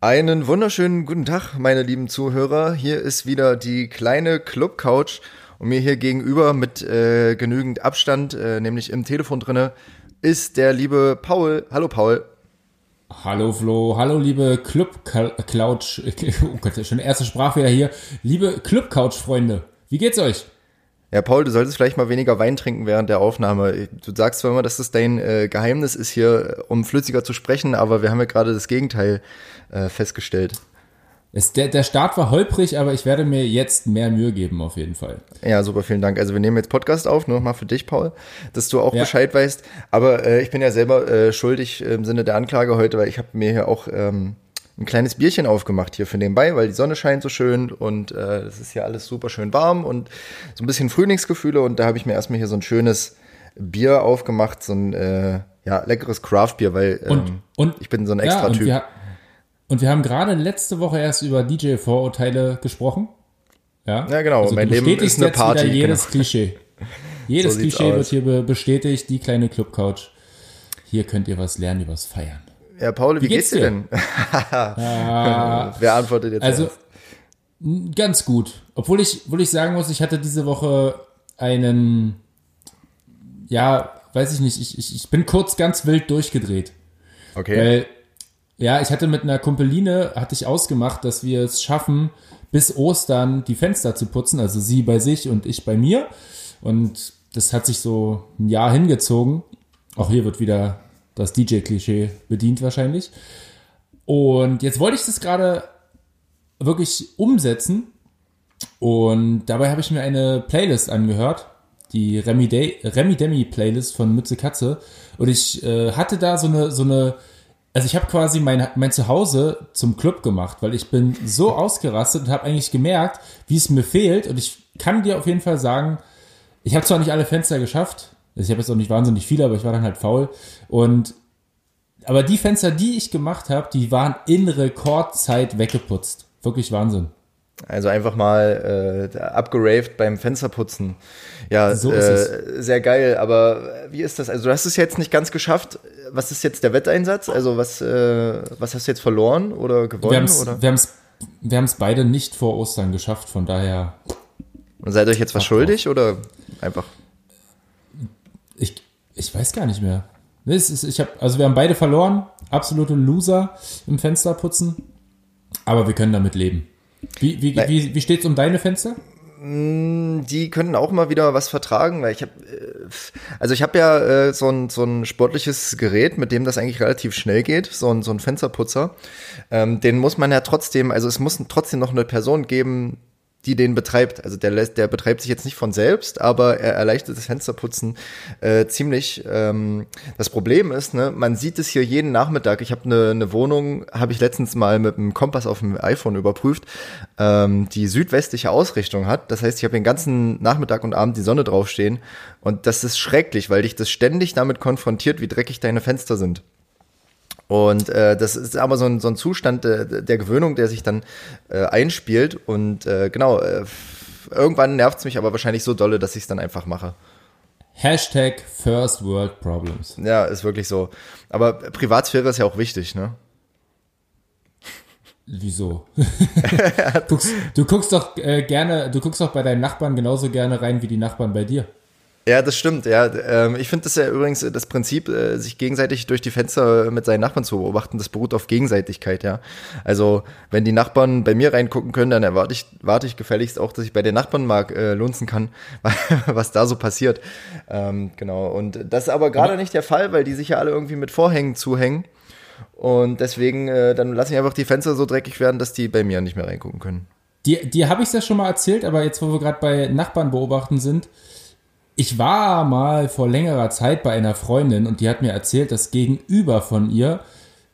Einen wunderschönen guten Tag, meine lieben Zuhörer. Hier ist wieder die kleine Club Couch und mir hier gegenüber mit äh, genügend Abstand, äh, nämlich im Telefon drinne, ist der liebe Paul. Hallo Paul. Hallo Flo, hallo liebe Club Couch, oh Gott, schon erste Sprachfehler hier. Liebe Club Couch Freunde, wie geht's euch? Ja, Paul, du solltest vielleicht mal weniger Wein trinken während der Aufnahme. Du sagst zwar immer, dass das dein äh, Geheimnis ist, hier um flüssiger zu sprechen, aber wir haben ja gerade das Gegenteil äh, festgestellt. Es, der, der Start war holprig, aber ich werde mir jetzt mehr Mühe geben, auf jeden Fall. Ja, super, vielen Dank. Also wir nehmen jetzt Podcast auf, nur nochmal für dich, Paul, dass du auch ja. Bescheid weißt. Aber äh, ich bin ja selber äh, schuldig im Sinne der Anklage heute, weil ich habe mir hier auch ähm, ein kleines Bierchen aufgemacht hier für nebenbei, weil die Sonne scheint so schön und äh, es ist hier alles super schön warm und so ein bisschen Frühlingsgefühle und da habe ich mir erstmal hier so ein schönes Bier aufgemacht, so ein äh, ja, leckeres Craft-Bier, weil ähm, und, und, ich bin so ein extra ja, Typ. Wir, und wir haben gerade letzte Woche erst über DJ-Vorurteile gesprochen. Ja, ja genau. Also mein Leben ist eine Party. jedes genau. Klischee. Jedes so Klischee wird hier bestätigt. Die kleine Club-Couch. Hier könnt ihr was lernen übers Feiern. Ja, Paul, wie, wie geht's, geht's, dir denn? ah, Wer antwortet jetzt? Also, erst? ganz gut. Obwohl ich, obwohl ich sagen muss, ich hatte diese Woche einen, ja, weiß ich nicht, ich, ich, ich bin kurz ganz wild durchgedreht. Okay. Weil ja, ich hatte mit einer Kumpeline, hatte ich ausgemacht, dass wir es schaffen, bis Ostern die Fenster zu putzen, also sie bei sich und ich bei mir. Und das hat sich so ein Jahr hingezogen. Auch hier wird wieder das DJ-Klischee bedient wahrscheinlich. Und jetzt wollte ich das gerade wirklich umsetzen. Und dabei habe ich mir eine Playlist angehört, die Remi, De Remi Demi Playlist von Mütze Katze. Und ich äh, hatte da so eine, so eine also ich habe quasi mein, mein Zuhause zum Club gemacht, weil ich bin so ausgerastet und habe eigentlich gemerkt, wie es mir fehlt. Und ich kann dir auf jeden Fall sagen, ich habe zwar nicht alle Fenster geschafft, ich habe jetzt auch nicht wahnsinnig viele, aber ich war dann halt faul. Und aber die Fenster, die ich gemacht habe, die waren in Rekordzeit weggeputzt. Wirklich Wahnsinn. Also einfach mal äh, abgeraved beim Fensterputzen. Ja, so äh, sehr geil. Aber wie ist das? Also du hast es jetzt nicht ganz geschafft. Was ist jetzt der Wetteinsatz? Also was, äh, was hast du jetzt verloren oder gewonnen? Wir haben es beide nicht vor Ostern geschafft. Von daher. Und seid euch jetzt was schuldig oder einfach? Ich, ich weiß gar nicht mehr. Ist, ich hab, also wir haben beide verloren. Absolute Loser im Fensterputzen. Aber wir können damit leben. Wie, wie, wie, wie steht es um deine Fenster? Mm, die können auch mal wieder was vertragen, weil ich habe, äh, also ich habe ja äh, so, ein, so ein sportliches Gerät, mit dem das eigentlich relativ schnell geht, so ein, so ein Fensterputzer. Ähm, den muss man ja trotzdem, also es muss trotzdem noch eine Person geben, die den betreibt. Also der, lässt, der betreibt sich jetzt nicht von selbst, aber er erleichtert das Fensterputzen äh, ziemlich. Ähm, das Problem ist, ne, man sieht es hier jeden Nachmittag. Ich habe eine ne Wohnung, habe ich letztens mal mit einem Kompass auf dem iPhone überprüft, ähm, die südwestliche Ausrichtung hat. Das heißt, ich habe den ganzen Nachmittag und Abend die Sonne draufstehen und das ist schrecklich, weil dich das ständig damit konfrontiert, wie dreckig deine Fenster sind. Und äh, das ist aber so ein, so ein Zustand äh, der Gewöhnung, der sich dann äh, einspielt. Und äh, genau, äh, irgendwann nervt es mich aber wahrscheinlich so dolle, dass ich es dann einfach mache. Hashtag First World Problems. Ja, ist wirklich so. Aber Privatsphäre ist ja auch wichtig, ne? Wieso? guckst, du guckst doch äh, gerne, du guckst doch bei deinen Nachbarn genauso gerne rein wie die Nachbarn bei dir. Ja, das stimmt, ja. Ähm, ich finde das ja übrigens das Prinzip, äh, sich gegenseitig durch die Fenster mit seinen Nachbarn zu beobachten, das beruht auf Gegenseitigkeit, ja. Also, wenn die Nachbarn bei mir reingucken können, dann erwarte ich, warte ich gefälligst auch, dass ich bei den Nachbarn mal äh, lunzen kann, was da so passiert. Ähm, genau. Und das ist aber gerade nicht der Fall, weil die sich ja alle irgendwie mit Vorhängen zuhängen. Und deswegen, äh, dann lasse ich einfach die Fenster so dreckig werden, dass die bei mir nicht mehr reingucken können. Die, die habe ich ja schon mal erzählt, aber jetzt, wo wir gerade bei Nachbarn beobachten sind, ich war mal vor längerer Zeit bei einer Freundin und die hat mir erzählt, dass gegenüber von ihr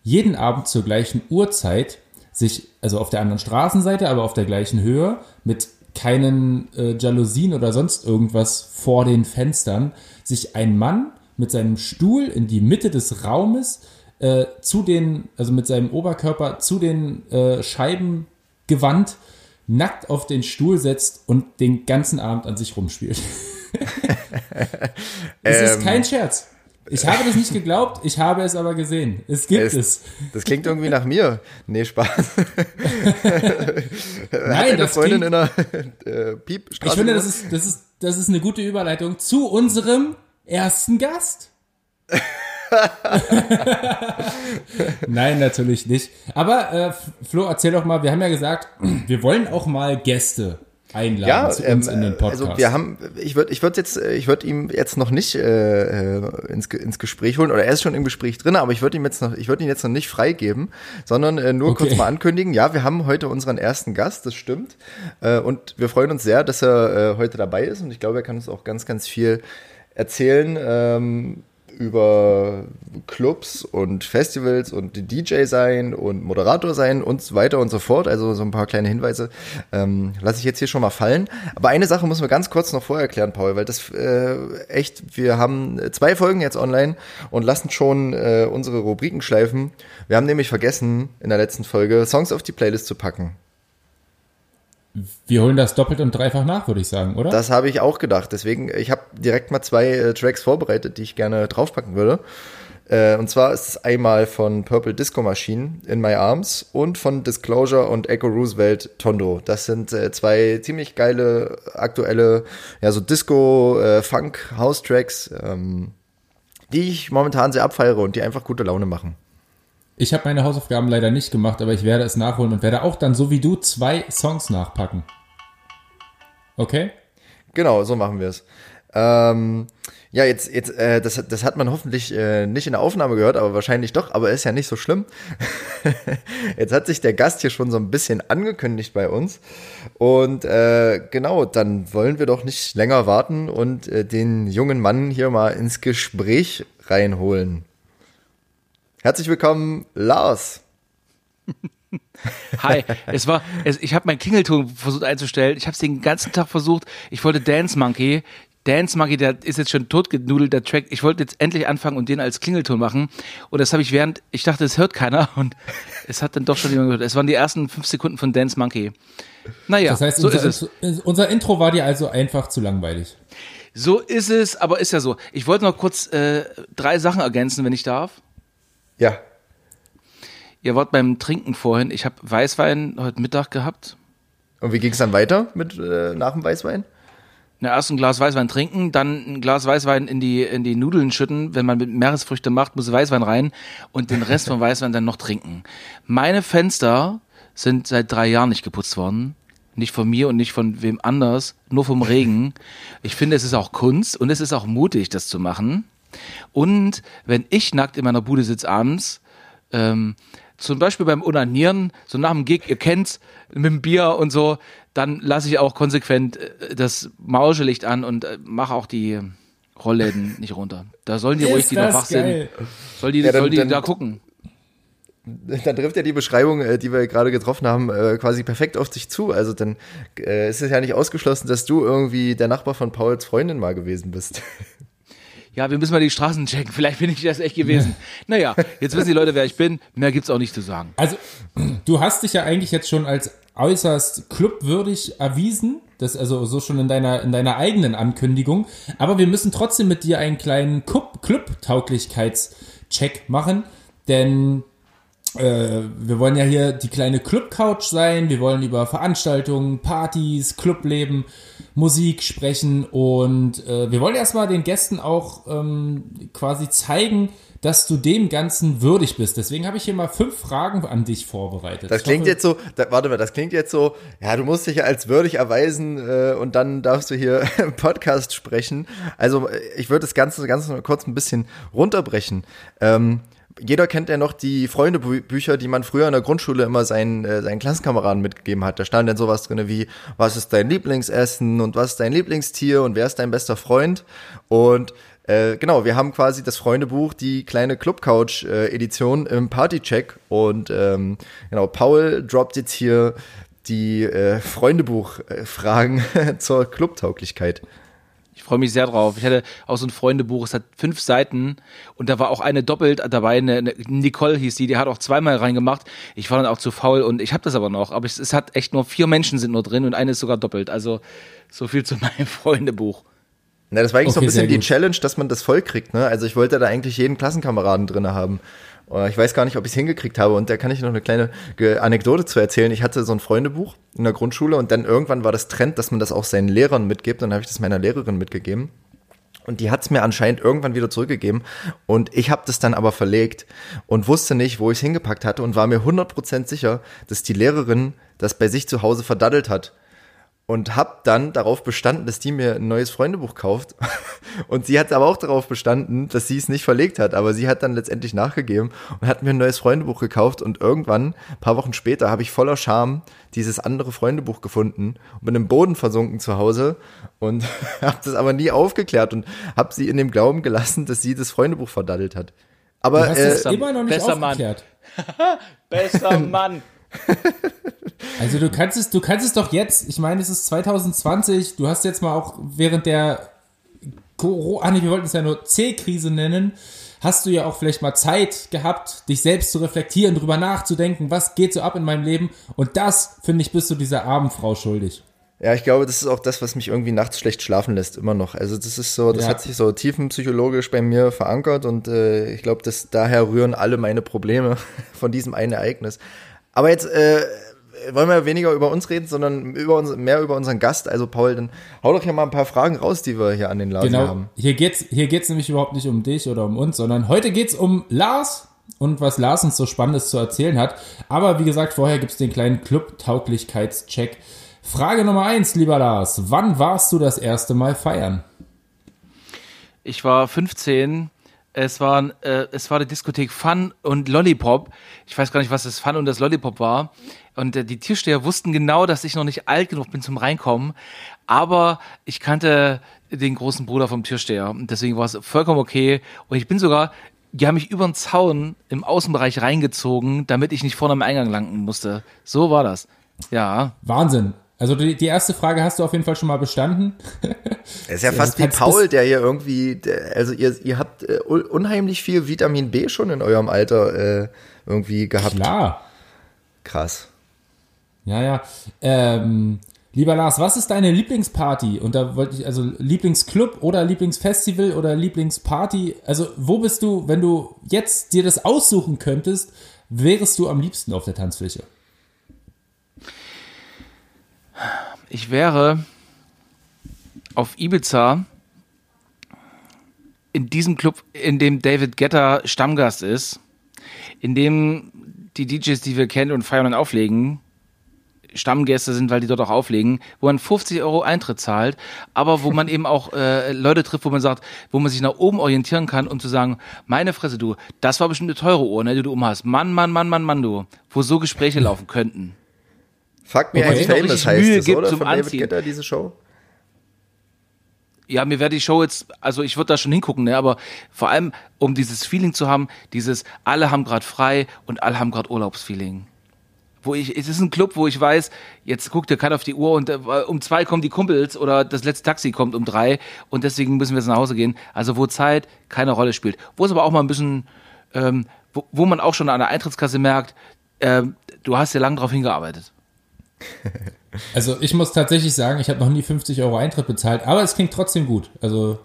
jeden Abend zur gleichen Uhrzeit sich, also auf der anderen Straßenseite, aber auf der gleichen Höhe, mit keinen äh, Jalousien oder sonst irgendwas vor den Fenstern, sich ein Mann mit seinem Stuhl in die Mitte des Raumes äh, zu den, also mit seinem Oberkörper zu den äh, Scheiben gewandt, nackt auf den Stuhl setzt und den ganzen Abend an sich rumspielt. es ist kein ähm, Scherz. Ich habe das nicht geglaubt, ich habe es aber gesehen. Es gibt es. es. Das klingt irgendwie nach mir. Nee, Spaß. Nein, das Freundin klingt, in einer äh, Piep Ich finde, das ist, das, ist, das ist eine gute Überleitung zu unserem ersten Gast. Nein, natürlich nicht. Aber äh, Flo, erzähl doch mal, wir haben ja gesagt, wir wollen auch mal Gäste einladen ja, zu uns ähm, in den Podcast. Also wir haben, ich würde, ich würde jetzt, ich würde ihm jetzt noch nicht äh, äh, ins, ins Gespräch holen oder er ist schon im Gespräch drin, aber ich würde ihm jetzt noch, ich würde ihn jetzt noch nicht freigeben, sondern äh, nur okay. kurz mal ankündigen. Ja, wir haben heute unseren ersten Gast, das stimmt, äh, und wir freuen uns sehr, dass er äh, heute dabei ist und ich glaube, er kann uns auch ganz, ganz viel erzählen. Ähm, über Clubs und Festivals und DJ sein und Moderator sein und so weiter und so fort. Also so ein paar kleine Hinweise ähm, lasse ich jetzt hier schon mal fallen. Aber eine Sache müssen wir ganz kurz noch vorher erklären, Paul, weil das äh, echt, wir haben zwei Folgen jetzt online und lassen schon äh, unsere Rubriken schleifen. Wir haben nämlich vergessen, in der letzten Folge Songs auf die Playlist zu packen. Wir holen das doppelt und dreifach nach, würde ich sagen, oder? Das habe ich auch gedacht. Deswegen, ich habe direkt mal zwei äh, Tracks vorbereitet, die ich gerne draufpacken würde. Äh, und zwar ist es einmal von Purple Disco Machine in My Arms und von Disclosure und Echo Roosevelt Tondo. Das sind äh, zwei ziemlich geile aktuelle, ja so Disco, äh, Funk, House Tracks, ähm, die ich momentan sehr abfeiere und die einfach gute Laune machen. Ich habe meine Hausaufgaben leider nicht gemacht, aber ich werde es nachholen und werde auch dann so wie du zwei Songs nachpacken. Okay? Genau, so machen wir es. Ähm, ja, jetzt, jetzt, äh, das, das hat man hoffentlich äh, nicht in der Aufnahme gehört, aber wahrscheinlich doch, aber ist ja nicht so schlimm. jetzt hat sich der Gast hier schon so ein bisschen angekündigt bei uns. Und äh, genau, dann wollen wir doch nicht länger warten und äh, den jungen Mann hier mal ins Gespräch reinholen. Herzlich willkommen, Lars. Hi, es war, es, ich habe meinen Klingelton versucht einzustellen. Ich habe es den ganzen Tag versucht. Ich wollte Dance Monkey. Dance Monkey, der ist jetzt schon totgenudelt, der Track. Ich wollte jetzt endlich anfangen und den als Klingelton machen. Und das habe ich während, ich dachte, es hört keiner. Und es hat dann doch schon jemand gehört. Es waren die ersten fünf Sekunden von Dance Monkey. Naja, das heißt, so unser, ist es. Unser Intro war dir also einfach zu langweilig. So ist es, aber ist ja so. Ich wollte noch kurz äh, drei Sachen ergänzen, wenn ich darf. Ja. Ihr wart beim Trinken vorhin. Ich habe Weißwein heute Mittag gehabt. Und wie ging es dann weiter mit äh, nach dem Weißwein? Na, erst ein Glas Weißwein trinken, dann ein Glas Weißwein in die, in die Nudeln schütten. Wenn man mit Meeresfrüchte macht, muss Weißwein rein und den Rest vom Weißwein dann noch trinken. Meine Fenster sind seit drei Jahren nicht geputzt worden. Nicht von mir und nicht von wem anders, nur vom Regen. Ich finde, es ist auch Kunst und es ist auch mutig, das zu machen. Und wenn ich nackt in meiner Bude sitze abends, ähm, zum Beispiel beim Unanieren, so nach dem Gig, ihr kennt's, mit dem Bier und so, dann lasse ich auch konsequent äh, das Mauschelicht an und äh, mache auch die Rollläden nicht runter. Da sollen die ruhig, die noch wach sind, soll die, ja, dann, soll die dann, da gucken. Dann trifft ja die Beschreibung, äh, die wir gerade getroffen haben, quasi perfekt auf dich zu. Also dann ist es ja nicht ausgeschlossen, dass du irgendwie der Nachbar von Pauls Freundin mal gewesen bist. ja, wir müssen mal die Straßen checken, vielleicht bin ich das echt gewesen. naja, jetzt wissen die Leute, wer ich bin, mehr gibt's auch nicht zu sagen. Also, du hast dich ja eigentlich jetzt schon als äußerst clubwürdig erwiesen, das also so schon in deiner in deiner eigenen Ankündigung, aber wir müssen trotzdem mit dir einen kleinen Club-Tauglichkeitscheck machen, denn äh, wir wollen ja hier die kleine Club-Couch sein, wir wollen über Veranstaltungen, Partys, Clubleben, Musik sprechen und äh, wir wollen erstmal den Gästen auch ähm, quasi zeigen, dass du dem Ganzen würdig bist. Deswegen habe ich hier mal fünf Fragen an dich vorbereitet. Das klingt hoffe, jetzt so, da, warte mal, das klingt jetzt so, ja, du musst dich ja als würdig erweisen äh, und dann darfst du hier im Podcast sprechen. Also ich würde das Ganze ganz kurz ein bisschen runterbrechen. Ähm, jeder kennt ja noch die Freundebücher, die man früher in der Grundschule immer seinen, äh, seinen Klassenkameraden mitgegeben hat. Da stand dann sowas drin wie, was ist dein Lieblingsessen und was ist dein Lieblingstier und wer ist dein bester Freund? Und äh, genau, wir haben quasi das Freundebuch, die kleine Clubcouch-Edition äh, im Partycheck. Und ähm, genau, Paul droppt jetzt hier die äh, Freundebuch-Fragen zur Clubtauglichkeit. Ich freue mich sehr drauf. Ich hatte auch so ein Freundebuch, es hat fünf Seiten und da war auch eine doppelt dabei, eine, eine Nicole hieß die, die hat auch zweimal reingemacht. Ich war dann auch zu faul und ich habe das aber noch, aber es, es, hat echt nur vier Menschen sind nur drin und eine ist sogar doppelt. Also so viel zu meinem Freundebuch. Na, das war eigentlich so ein Okay, bisschen die. Challenge, dass man das voll kriegt, ne? Also ich wollte da eigentlich jeden Klassenkameraden drinne haben. Äh, Ich weiß gar nicht, ob ich es hingekriegt habe. Und da kann ich noch eine kleine Anekdote zu erzählen. Ich hatte so ein Freundebuch in der Grundschule und dann irgendwann war das Trend, dass man das auch seinen Lehrern mitgibt. Und dann habe ich das meiner Lehrerin mitgegeben. Und die hat's mir anscheinend irgendwann wieder zurückgegeben. Und ich habe das dann aber verlegt und wusste nicht, wo ich es hingepackt hatte und war mir 100% sicher, dass die Lehrerin das bei sich zu Hause verdaddelt hat. Und hab dann darauf bestanden, dass die mir ein neues Freundebuch kauft. Und sie hat aber auch darauf bestanden, dass sie es nicht verlegt hat. Aber sie hat dann letztendlich nachgegeben und hat mir ein neues Freundebuch gekauft. Und irgendwann, ein paar Wochen später, habe ich voller Scham dieses andere Freundebuch gefunden und bin im Boden versunken zu Hause und habe das aber nie aufgeklärt und habe sie in dem Glauben gelassen, dass sie das Freundebuch verdaddelt hat. Aber Du hast äh, es immer noch nicht besser Mann. aufgeklärt. Besser Mann. Also du kannst es, du kannst es doch jetzt, ich meine, es ist 2020, du hast jetzt mal auch während der Corona, ah nee, wir wollten es ja nur C-Krise nennen, hast du ja auch vielleicht mal Zeit gehabt, dich selbst zu reflektieren, drüber nachzudenken, was geht so ab in meinem Leben und das, finde ich, bist du dieser armen Frau schuldig. Ja, ich glaube, das ist auch das, was mich irgendwie nachts schlecht schlafen lässt, immer noch. Also das ist so, das Ja. hat sich so tiefenpsychologisch bei mir verankert und äh, ich glaube, dass daher rühren alle meine Probleme von diesem einen Ereignis. Aber jetzt äh, wollen wir weniger über uns reden, sondern über uns, mehr über unseren Gast. Also Paul, dann hau doch hier mal ein paar Fragen raus, die wir hier an den Laden Genau, haben. hier geht's, hier geht's nämlich überhaupt nicht um dich oder um uns, sondern heute geht's um Lars und was Lars uns so Spannendes zu erzählen hat. Aber wie gesagt, vorher gibt's den kleinen Club-Tauglichkeitscheck. Frage Nummer eins, lieber Lars. Wann warst du das erste Mal feiern? Ich war 15. Es war, äh, es war die Diskothek Fun und Lollipop. Ich weiß gar nicht, was das Fun und das Lollipop war. Und äh, die Türsteher wussten genau, dass ich noch nicht alt genug bin zum Reinkommen. Aber ich kannte den großen Bruder vom Türsteher. Und deswegen war es vollkommen okay. Und ich bin sogar, die haben mich über den Zaun im Außenbereich reingezogen, damit ich nicht vorne am Eingang landen musste. So war das. Ja. Wahnsinn. Also die, die erste Frage hast du auf jeden Fall schon mal bestanden. Es ist ja fast wie kannst Paul, der hier irgendwie, der, also ihr, ihr habt äh, un- unheimlich viel Vitamin B schon in eurem Alter äh, irgendwie gehabt. Klar. Krass. Ja, ja. Ähm, lieber Lars, was ist deine Lieblingsparty? Und da wollte ich, also Lieblingsclub oder Lieblingsfestival oder Lieblingsparty? Also, wo bist du, wenn du jetzt dir das aussuchen könntest, wärest du am liebsten auf der Tanzfläche? Ich wäre auf Ibiza in diesem Club, in dem David Guetta Stammgast ist, in dem die DJs, die wir kennen und feiern und auflegen, Stammgäste sind, weil die dort auch auflegen, wo man 50 Euro Eintritt zahlt, aber wo man eben auch äh, Leute trifft, wo man sagt, wo man sich nach oben orientieren kann, um zu sagen, meine Fresse, du, das war bestimmt eine teure Uhr, ne, die du um hast. Mann, Mann, Mann, Mann, Mann, du, wo so Gespräche laufen könnten. Fuck Me. I'm Famous heißt Mühe es, gibt oder? zum Von David. Guetta, diese Show? Ja, mir wäre die Show jetzt, also ich würde da schon hingucken, ne, aber vor allem, um dieses Feeling zu haben, dieses, alle haben gerade frei und alle haben gerade Urlaubsfeeling. Wo ich, es ist ein Club, wo ich weiß, jetzt guckt der keiner auf die Uhr und äh, um zwei kommen die Kumpels oder das letzte Taxi kommt um drei und deswegen müssen wir jetzt nach Hause gehen. Also wo Zeit keine Rolle spielt. Wo es aber auch mal ein bisschen, ähm, wo, wo man auch schon an der Eintrittskasse merkt, ähm, du hast ja lang drauf hingearbeitet. Also, ich muss tatsächlich sagen, ich habe noch nie 50 Euro Eintritt bezahlt, aber es klingt trotzdem gut. Also,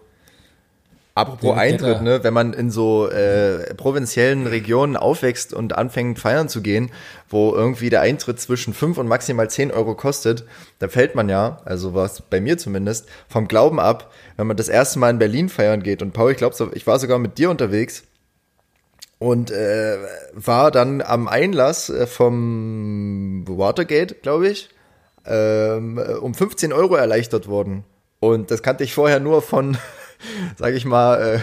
Apropos Eintritt, ne, wenn man in so äh, provinziellen Regionen aufwächst und anfängt feiern zu gehen, wo irgendwie der Eintritt zwischen 5 und maximal 10 Euro kostet, da fällt man ja, also was bei mir zumindest, vom Glauben ab, wenn man das erste Mal in Berlin feiern geht. Und Paul, ich glaube, ich war sogar mit dir unterwegs und äh, war dann am Einlass äh, vom Watergate, glaube ich, ähm, äh, um 15 Euro erleichtert worden. Und das kannte ich vorher nur von, sage ich mal, äh,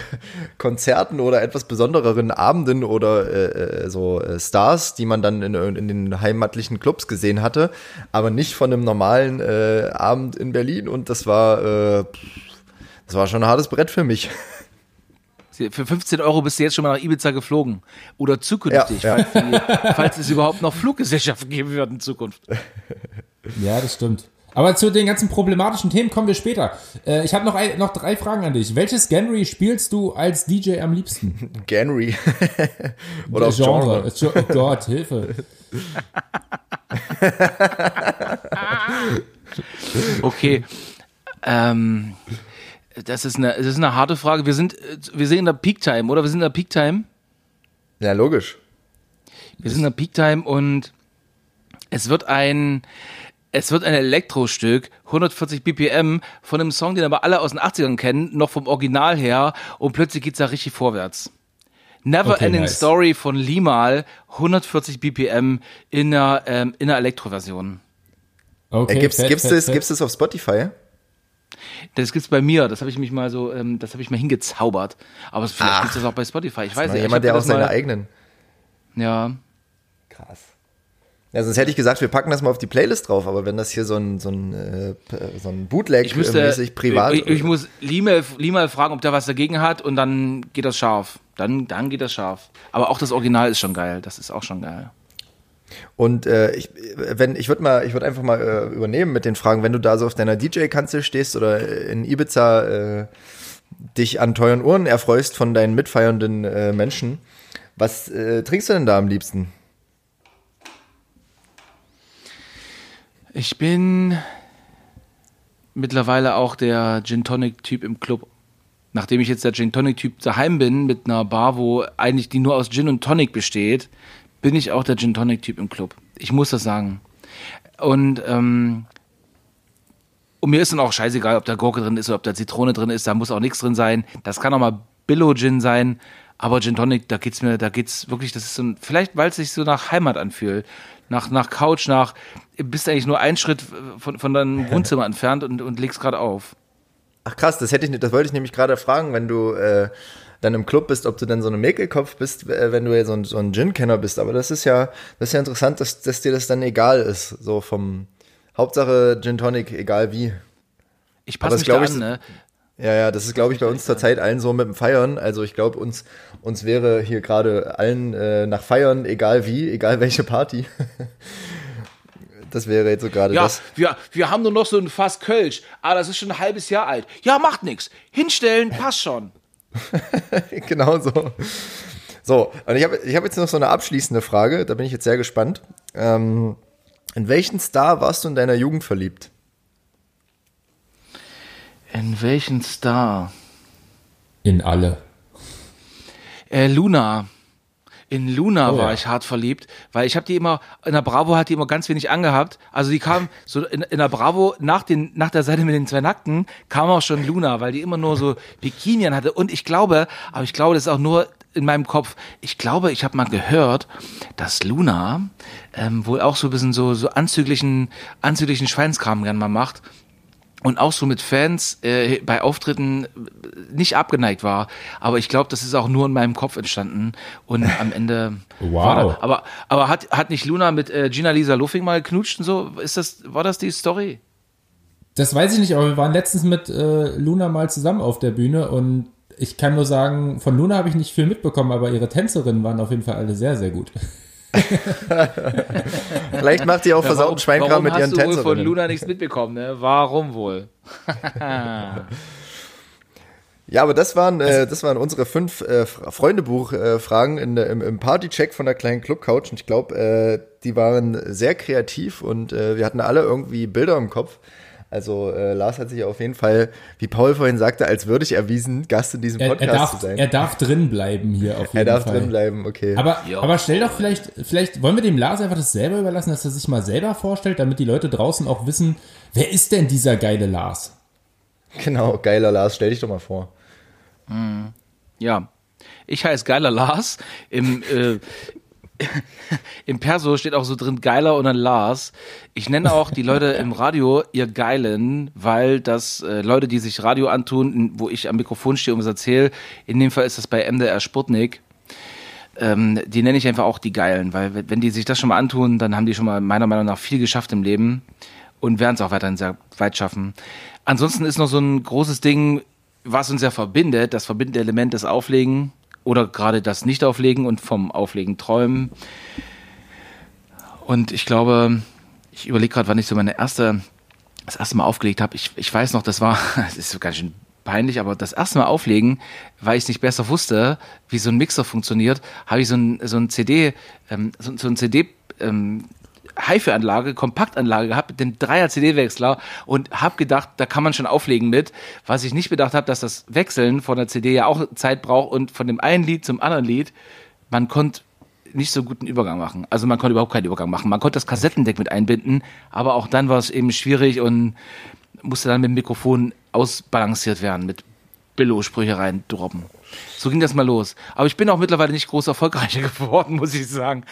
Konzerten oder etwas besondereren Abenden oder äh, äh, so äh, Stars, die man dann in, in den heimatlichen Clubs gesehen hatte, aber nicht von einem normalen äh, Abend in Berlin. Und das war, äh, das war schon ein hartes Brett für mich. Für 15 Euro bist du jetzt schon mal nach Ibiza geflogen. Oder zukünftig, Ja, ja. Falls, die, falls es überhaupt noch Fluggesellschaften geben wird in Zukunft. ja, das stimmt. Aber zu den ganzen problematischen Themen kommen wir später. Äh, ich habe noch, ein, noch drei Fragen an dich. Welches Genre spielst du als DJ am liebsten? Ganry. oder auch Genre. Äh, Jo- Oh Gott, Hilfe. Okay. Ähm, Das ist eine, das ist eine harte Frage. Wir sind, wir sind in der Peak Time, oder? Wir sind in der Peak Time. Ja, logisch. Wir sind in der Peak Time und es wird ein, es wird ein Elektrostück, 140 BPM, von einem Song, den aber alle aus den 80ern kennen, noch vom Original her, und plötzlich geht's da richtig vorwärts. Never Okay, Ending nice. Story von Limal, 140 BPM in einer, ähm, in einer Elektroversion. Okay, Äh, gibt's, fett, gibt's, fett, das, fett. gibt's das auf Spotify? Das gibt's bei mir, das habe ich mich mal so, ähm, das habe ich mal hingezaubert. Aber vielleicht Ach. gibt's das auch bei Spotify, ich weiß Mal nicht. jemand, der auch seine eigenen. Ja, Krass. Ja, sonst hätte ich gesagt, wir packen das mal auf die Playlist drauf, aber wenn das hier so ein, so ein, äh, so ein Bootleg ich müsste, mäßig privat. ich, ich muss Limal fragen, ob der was dagegen hat und dann geht das scharf. Dann, dann geht das scharf. Aber auch das Original ist schon geil, das ist auch schon geil. Und äh, ich, wenn ich würde mal, ich würde einfach mal äh, übernehmen mit den Fragen, wenn du da so auf deiner DJ-Kanzel stehst oder in Ibiza äh, dich an teuren Uhren erfreust von deinen mitfeiernden äh, Menschen, was trinkst du denn da am liebsten? Ich bin mittlerweile auch der Gin Tonic Typ im Club. Nachdem ich jetzt der Gin Tonic Typ daheim bin mit einer Bar, wo eigentlich die nur aus Gin und Tonic besteht, bin ich auch der Gin Tonic Typ im Club. Ich muss das sagen. Und ähm, und mir ist dann auch scheißegal, ob da Gurke drin ist oder ob da Zitrone drin ist, da muss auch nichts drin sein. Das kann auch mal Billow Gin sein, aber Gin Tonic, da geht's mir, da geht's wirklich, das ist so ein, vielleicht weil es sich so nach Heimat anfühlt. Nach, nach Couch, nach, bist eigentlich nur einen Schritt von, von deinem Wohnzimmer entfernt und, und legst gerade auf. Ach krass, das hätte ich, nicht- das wollte ich nämlich gerade fragen, wenn du äh, dann im Club bist, ob du dann so ein Mäkelkopf bist, äh, wenn du ja so ein, so ein Gin-Kenner bist. Aber das ist ja, das ist ja interessant, dass, dass dir das dann egal ist, so vom Hauptsache Gin Tonic, egal wie. Ich passe mich da an, ne? Ja, ja, das ist, glaube ich, bei uns zurzeit allen so mit dem Feiern. Also ich glaube, uns, uns wäre hier gerade allen äh, nach Feiern, egal wie, egal welche Party. das wäre jetzt so gerade Ja, das. wir, wir haben nur noch so ein Fass Kölsch. Ah, das ist schon ein halbes Jahr alt. Ja, macht nix. Hinstellen, passt schon. genau so. So, und ich habe ich hab jetzt noch so eine abschließende Frage, da bin ich jetzt sehr gespannt. Ähm, in welchen Star warst du in deiner Jugend verliebt? In welchen Star? In alle. Äh, Luna. In Luna Oh war ja. ich hart verliebt, weil ich habe die immer, in der Bravo hat die immer ganz wenig angehabt. Also die kam so in, in der Bravo nach, den, nach der Seite mit den zwei Nackten kam auch schon Luna, weil die immer nur so Bikini hatte. Und ich glaube, aber ich glaube, das ist auch nur in meinem Kopf, ich glaube, ich habe mal gehört, dass Luna ähm, wohl auch so ein bisschen so, so anzüglichen, anzüglichen Schweinskram gern mal macht. Und auch so mit Fans äh, bei Auftritten äh, nicht abgeneigt war. Aber ich glaube, das ist auch nur in meinem Kopf entstanden. Und am Ende Wow. war da, aber aber hat hat nicht Luna mit äh, Gina Lisa Luffing mal geknutscht und so? Ist das war das die Story? Das weiß ich nicht, aber wir waren letztens mit äh, Luna mal zusammen auf der Bühne und ich kann nur sagen, von Luna habe ich nicht viel mitbekommen, aber ihre Tänzerinnen waren auf jeden Fall alle sehr, sehr gut. Vielleicht macht ihr auch versauten Schweinkram warum mit ihren hast du wohl von. Luna nichts mitbekommen? Ne? Warum wohl? Ja, aber das waren, äh, das waren unsere fünf äh, Freundebuch-Fragen der- im, im Party-Check von der kleinen Club-Couch. Und ich glaube, äh, die waren sehr kreativ und äh, wir hatten alle irgendwie Bilder im Kopf. Also äh, Lars hat sich auf jeden Fall, wie Paul vorhin sagte, als würdig erwiesen, Gast in diesem Er, Podcast er, darf, zu sein. er darf drin bleiben hier auf jeden Er darf Fall. drin bleiben, okay. Aber, aber stell doch vielleicht, vielleicht wollen wir dem Lars einfach das selber überlassen, dass er sich mal selber vorstellt, damit die Leute draußen auch wissen, wer ist denn dieser geile Lars? genau, geiler Lars, stell dich doch mal vor. Ja. Ich heiße Geiler Lars. Im, äh, Im Perso steht auch so drin Geiler und dann Lars. Ich nenne auch die Leute im Radio ihr Geilen, weil das äh, Leute, die sich Radio antun, wo ich am Mikrofon stehe und was erzähle, in dem Fall ist das bei MDR Sputnik, ähm, die nenne ich einfach auch die Geilen, weil wenn die sich das schon mal antun, dann haben die schon mal meiner Meinung nach viel geschafft im Leben und werden es auch weiterhin sehr weit schaffen. Ansonsten ist noch so ein großes Ding, was uns ja verbindet, das verbindende Element des Auflegen oder gerade das Nicht-Auflegen und vom Auflegen träumen. Und ich glaube, ich überlege gerade, wann ich so meine erste, das erste Mal aufgelegt habe. Ich, ich weiß noch, das war, das ist so ganz schön peinlich, aber das erste Mal auflegen, weil ich es nicht besser wusste, wie so ein Mixer funktioniert, habe ich so ein, so ein CD, ähm, so, so ein CD, ähm, HiFi-Anlage, Kompaktanlage gehabt mit dem Dreier CD-Wechsler und habe gedacht, da kann man schon auflegen mit. Was ich nicht bedacht habe, dass das Wechseln von der CD ja auch Zeit braucht und von dem einen Lied zum anderen Lied, man konnte nicht so guten Übergang machen. Also man konnte überhaupt keinen Übergang machen. Man konnte das Kassettendeck mit einbinden, aber auch dann war es eben schwierig und musste dann mit dem Mikrofon ausbalanciert werden, mit Billo-Sprüche rein droppen. So ging das mal los. Aber ich bin auch mittlerweile nicht groß erfolgreicher geworden, muss ich sagen.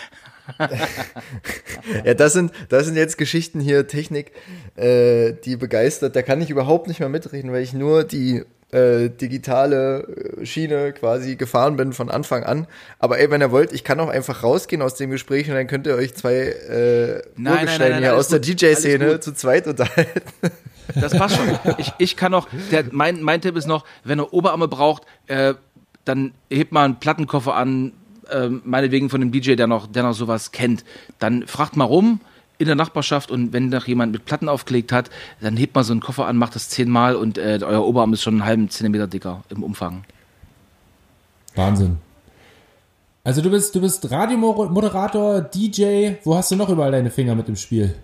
Ja, das sind, das sind jetzt Geschichten hier, Technik, äh, die begeistert. Da kann ich überhaupt nicht mehr mitreden, weil ich nur die äh, digitale äh, Schiene quasi gefahren bin von Anfang an. Aber ey, wenn ihr wollt, ich kann auch einfach rausgehen aus dem Gespräch und dann könnt ihr euch zwei äh, nein, nein, nein, hier aus der DJ-Szene zu zweit unterhalten. Das passt schon. Ich, ich kann noch, der, mein, mein Tipp ist noch, wenn ihr Oberarme braucht, äh, dann hebt mal einen Plattenkoffer an, äh, meinetwegen von dem DJ, der noch, der noch sowas kennt. Dann fragt mal rum in der Nachbarschaft und wenn noch jemand mit Platten aufgelegt hat, dann hebt mal so einen Koffer an, macht das zehnmal und äh, euer Oberarm ist schon einen halben Zentimeter dicker im Umfang. Wahnsinn. Also du bist, du bist Radiomoderator, DJ, wo hast du noch überall deine Finger mit im Spiel?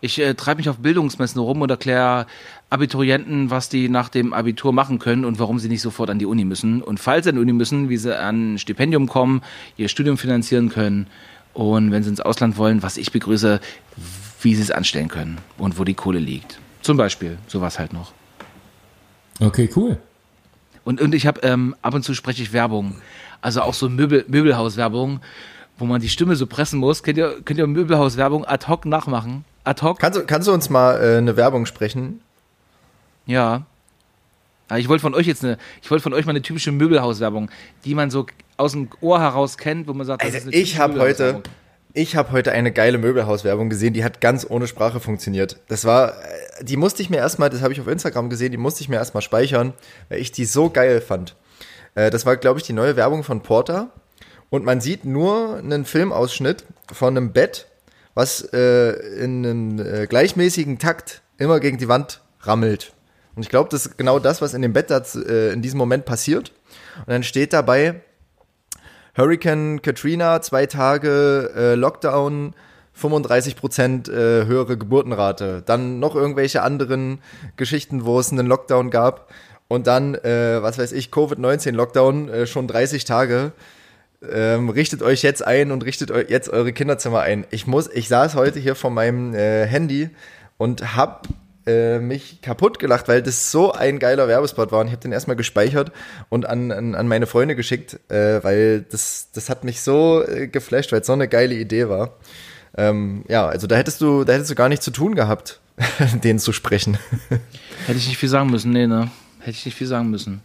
Ich äh, treibe mich auf Bildungsmessen rum und erkläre Abiturienten, was die nach dem Abitur machen können und warum sie nicht sofort an die Uni müssen. Und falls sie an die Uni müssen, wie sie an ein Stipendium kommen, ihr Studium finanzieren können. Und wenn sie ins Ausland wollen, was ich begrüße, wie sie es anstellen können und wo die Kohle liegt. Zum Beispiel, sowas halt noch. Okay, cool. Und, und ich habe ähm, ab und zu spreche ich Werbung. Also auch so Möbel, Möbelhauswerbung, wo man die Stimme so pressen muss. Könnt ihr, könnt ihr Möbelhauswerbung ad hoc nachmachen? ad hoc. Kannst du, kannst du uns mal äh, eine Werbung sprechen? Ja. Aber ich wollte von euch jetzt eine, ich wollte von euch mal eine typische Möbelhauswerbung, die man so aus dem Ohr heraus kennt, wo man sagt, das also ich habe heute, ich habe heute eine geile Möbelhauswerbung gesehen, die hat ganz ohne Sprache funktioniert. Das war, äh, die musste ich mir erstmal, das habe ich auf Instagram gesehen, die musste ich mir erstmal speichern, weil ich die so geil fand. Äh, das war, glaube ich, die neue Werbung von Porter. Und man sieht nur einen Filmausschnitt von einem Bett, was äh, in einem äh, gleichmäßigen Takt immer gegen die Wand rammelt. Und ich glaube, das ist genau das, was in dem Bett das, äh, in diesem Moment passiert. Und dann steht dabei Hurricane Katrina, zwei Tage äh, Lockdown, 35 Prozent äh, höhere Geburtenrate. Dann noch irgendwelche anderen Geschichten, wo es einen Lockdown gab. Und dann, äh, was weiß ich, Covid-19-Lockdown, äh, schon 30 Tage ähm, richtet euch jetzt ein und richtet jetzt eure Kinderzimmer ein. Ich muss, ich saß heute hier vor meinem äh, Handy und hab äh, mich kaputt gelacht, weil das so ein geiler Werbespot war. Und ich habe den erstmal gespeichert und an, an, an meine Freunde geschickt, äh, weil das, das hat mich so äh, geflasht, weil es so eine geile Idee war. Ähm, ja, also da hättest du, da hättest du gar nichts zu tun gehabt, den zu sprechen. Hätte ich nicht viel sagen müssen, nee, ne? Hätte ich nicht viel sagen müssen.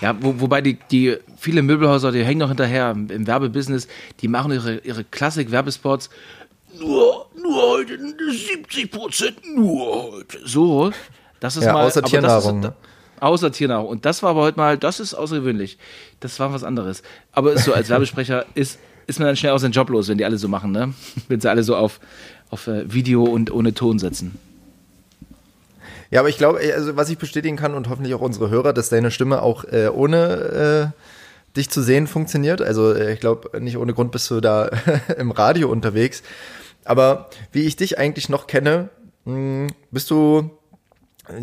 Ja, wo, wobei die, die viele Möbelhäuser, die hängen noch hinterher im, Werbebusiness, die machen ihre, ihre Klassik-Werbespots. Nur, nur heute 70 Prozent, nur heute. So, das ist ja, mal. Außer Tiernahrung. Ist, ne? Außer Tiernahrung. Und das war aber heute mal, das ist außergewöhnlich. Das war was anderes. Aber so als Werbesprecher ist, ist man dann schnell aus dem Job los, wenn die alle so machen, ne? Wenn sie alle so auf, auf äh, Video und ohne Ton setzen. Ja, aber ich glaube, also was ich bestätigen kann und hoffentlich auch unsere Hörer, dass deine Stimme auch äh, ohne äh, dich zu sehen funktioniert. Also äh, ich glaube, nicht ohne Grund bist du da im Radio unterwegs. Aber wie ich dich eigentlich noch kenne, hm, bist du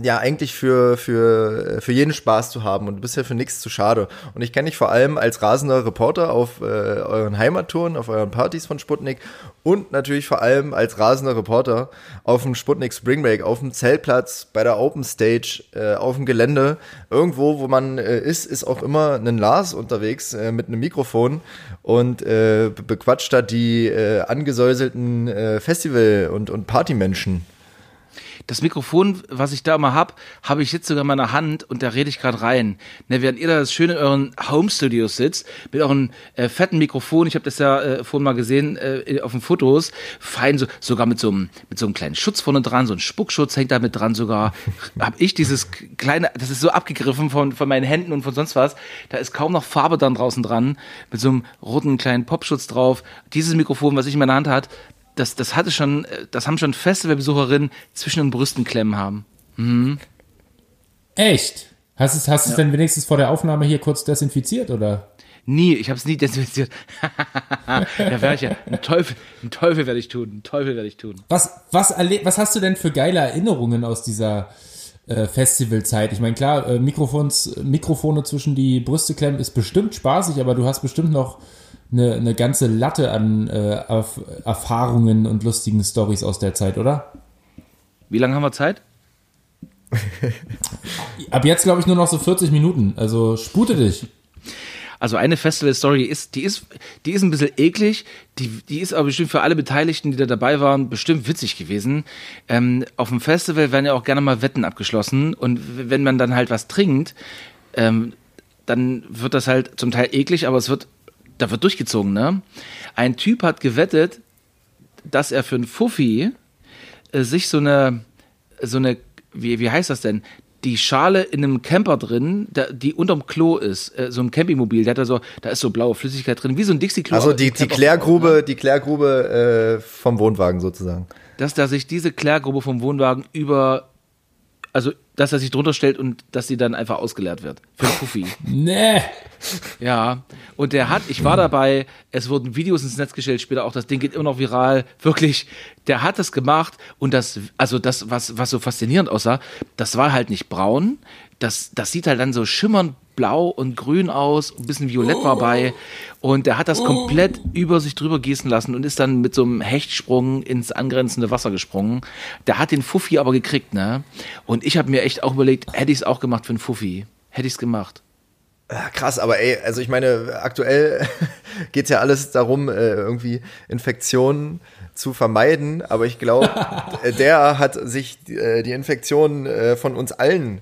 ja eigentlich für, für, für jeden Spaß zu haben und du bist ja für nichts zu schade. Und ich kenne dich vor allem als rasender Reporter auf äh, euren Heimattouren, auf euren Partys von Sputnik und natürlich vor allem als rasender Reporter auf dem Sputnik Spring Break, auf dem Zeltplatz, bei der Open Stage, äh, auf dem Gelände. Irgendwo, wo man äh, ist, ist auch immer ein Lars unterwegs äh, mit einem Mikrofon und äh, bequatscht da die äh, angesäuselten äh, Festival- und, und Partymenschen das Mikrofon, was ich da mal hab, habe ich jetzt sogar in meiner Hand und da rede ich gerade rein. Ne, während ihr da schön in euren Home Studios sitzt, mit euren äh, fetten Mikrofon, ich habe das ja äh, vorhin mal gesehen äh, auf den Fotos, fein, so, sogar mit so, einem, mit so einem kleinen Schutz vorne dran, so ein Spuckschutz hängt da mit dran sogar. habe ich dieses kleine, das ist so abgegriffen von, von meinen Händen und von sonst was, da ist kaum noch Farbe dann draußen dran, mit so einem roten kleinen Popschutz drauf. Dieses Mikrofon, was ich in meiner Hand hat, das, das hatte schon, das haben schon Festivalbesucherinnen zwischen den Brüsten klemmen haben. Mhm. Echt? Hast du es, hast ja. denn wenigstens vor der Aufnahme hier kurz desinfiziert, oder? Nie, ich habe es nie desinfiziert. da werde ich ja, einen Teufel, einen Teufel werde ich tun, einen Teufel werde ich tun. Was, was, was hast du denn für geile Erinnerungen aus dieser äh, Festivalzeit? Ich meine, klar, äh, Mikrofons, Mikrofone zwischen die Brüste klemmen ist bestimmt spaßig, aber du hast bestimmt noch eine, eine ganze Latte an äh, Erfahrungen und lustigen Stories aus der Zeit, oder? Wie lange haben wir Zeit? Ab jetzt glaube ich nur noch so 40 Minuten. Also spute dich. Also eine Festival-Story ist, die ist, die ist ein bisschen eklig, die, die ist aber bestimmt für alle Beteiligten, die da dabei waren, bestimmt witzig gewesen. Ähm, auf dem Festival werden ja auch gerne mal Wetten abgeschlossen und wenn man dann halt was trinkt, ähm, dann wird das halt zum Teil eklig, aber es wird, da wird durchgezogen, ne? Ein Typ hat gewettet, dass er für einen Fuffi äh, sich so eine, so eine, wie, wie heißt das denn? die Schale in einem Camper drin, der, die unterm Klo ist, äh, so ein Campingmobil, der hat da so, da ist so blaue Flüssigkeit drin, wie so ein Dixie-Klo. Also die, die Klärgrube, ne? die Klärgrube äh, vom Wohnwagen sozusagen. Dass da sich diese Klärgrube vom Wohnwagen über also dass er sich drunter stellt und dass sie dann einfach ausgeleert wird. Für Fuffi. nee. Ja. Und der hat, ich war dabei, es wurden Videos ins Netz gestellt, später auch, das Ding geht immer noch viral. Wirklich, der hat das gemacht und das, also das, was, was so faszinierend aussah, das war halt nicht braun. Das, das sieht halt dann so schimmernd blau und grün aus, ein bisschen violett war bei. Und er hat das komplett über sich drüber gießen lassen und ist dann mit so einem Hechtsprung ins angrenzende Wasser gesprungen. Der hat den Fuffi aber gekriegt, ne? Und ich habe mir echt auch überlegt, hätte ich es auch gemacht für einen Fuffi. Hätte ich es gemacht. Krass, aber ey, also ich meine, aktuell geht's ja alles darum, äh, irgendwie Infektionen zu vermeiden, aber ich glaube, der hat sich äh, die Infektion äh, von uns allen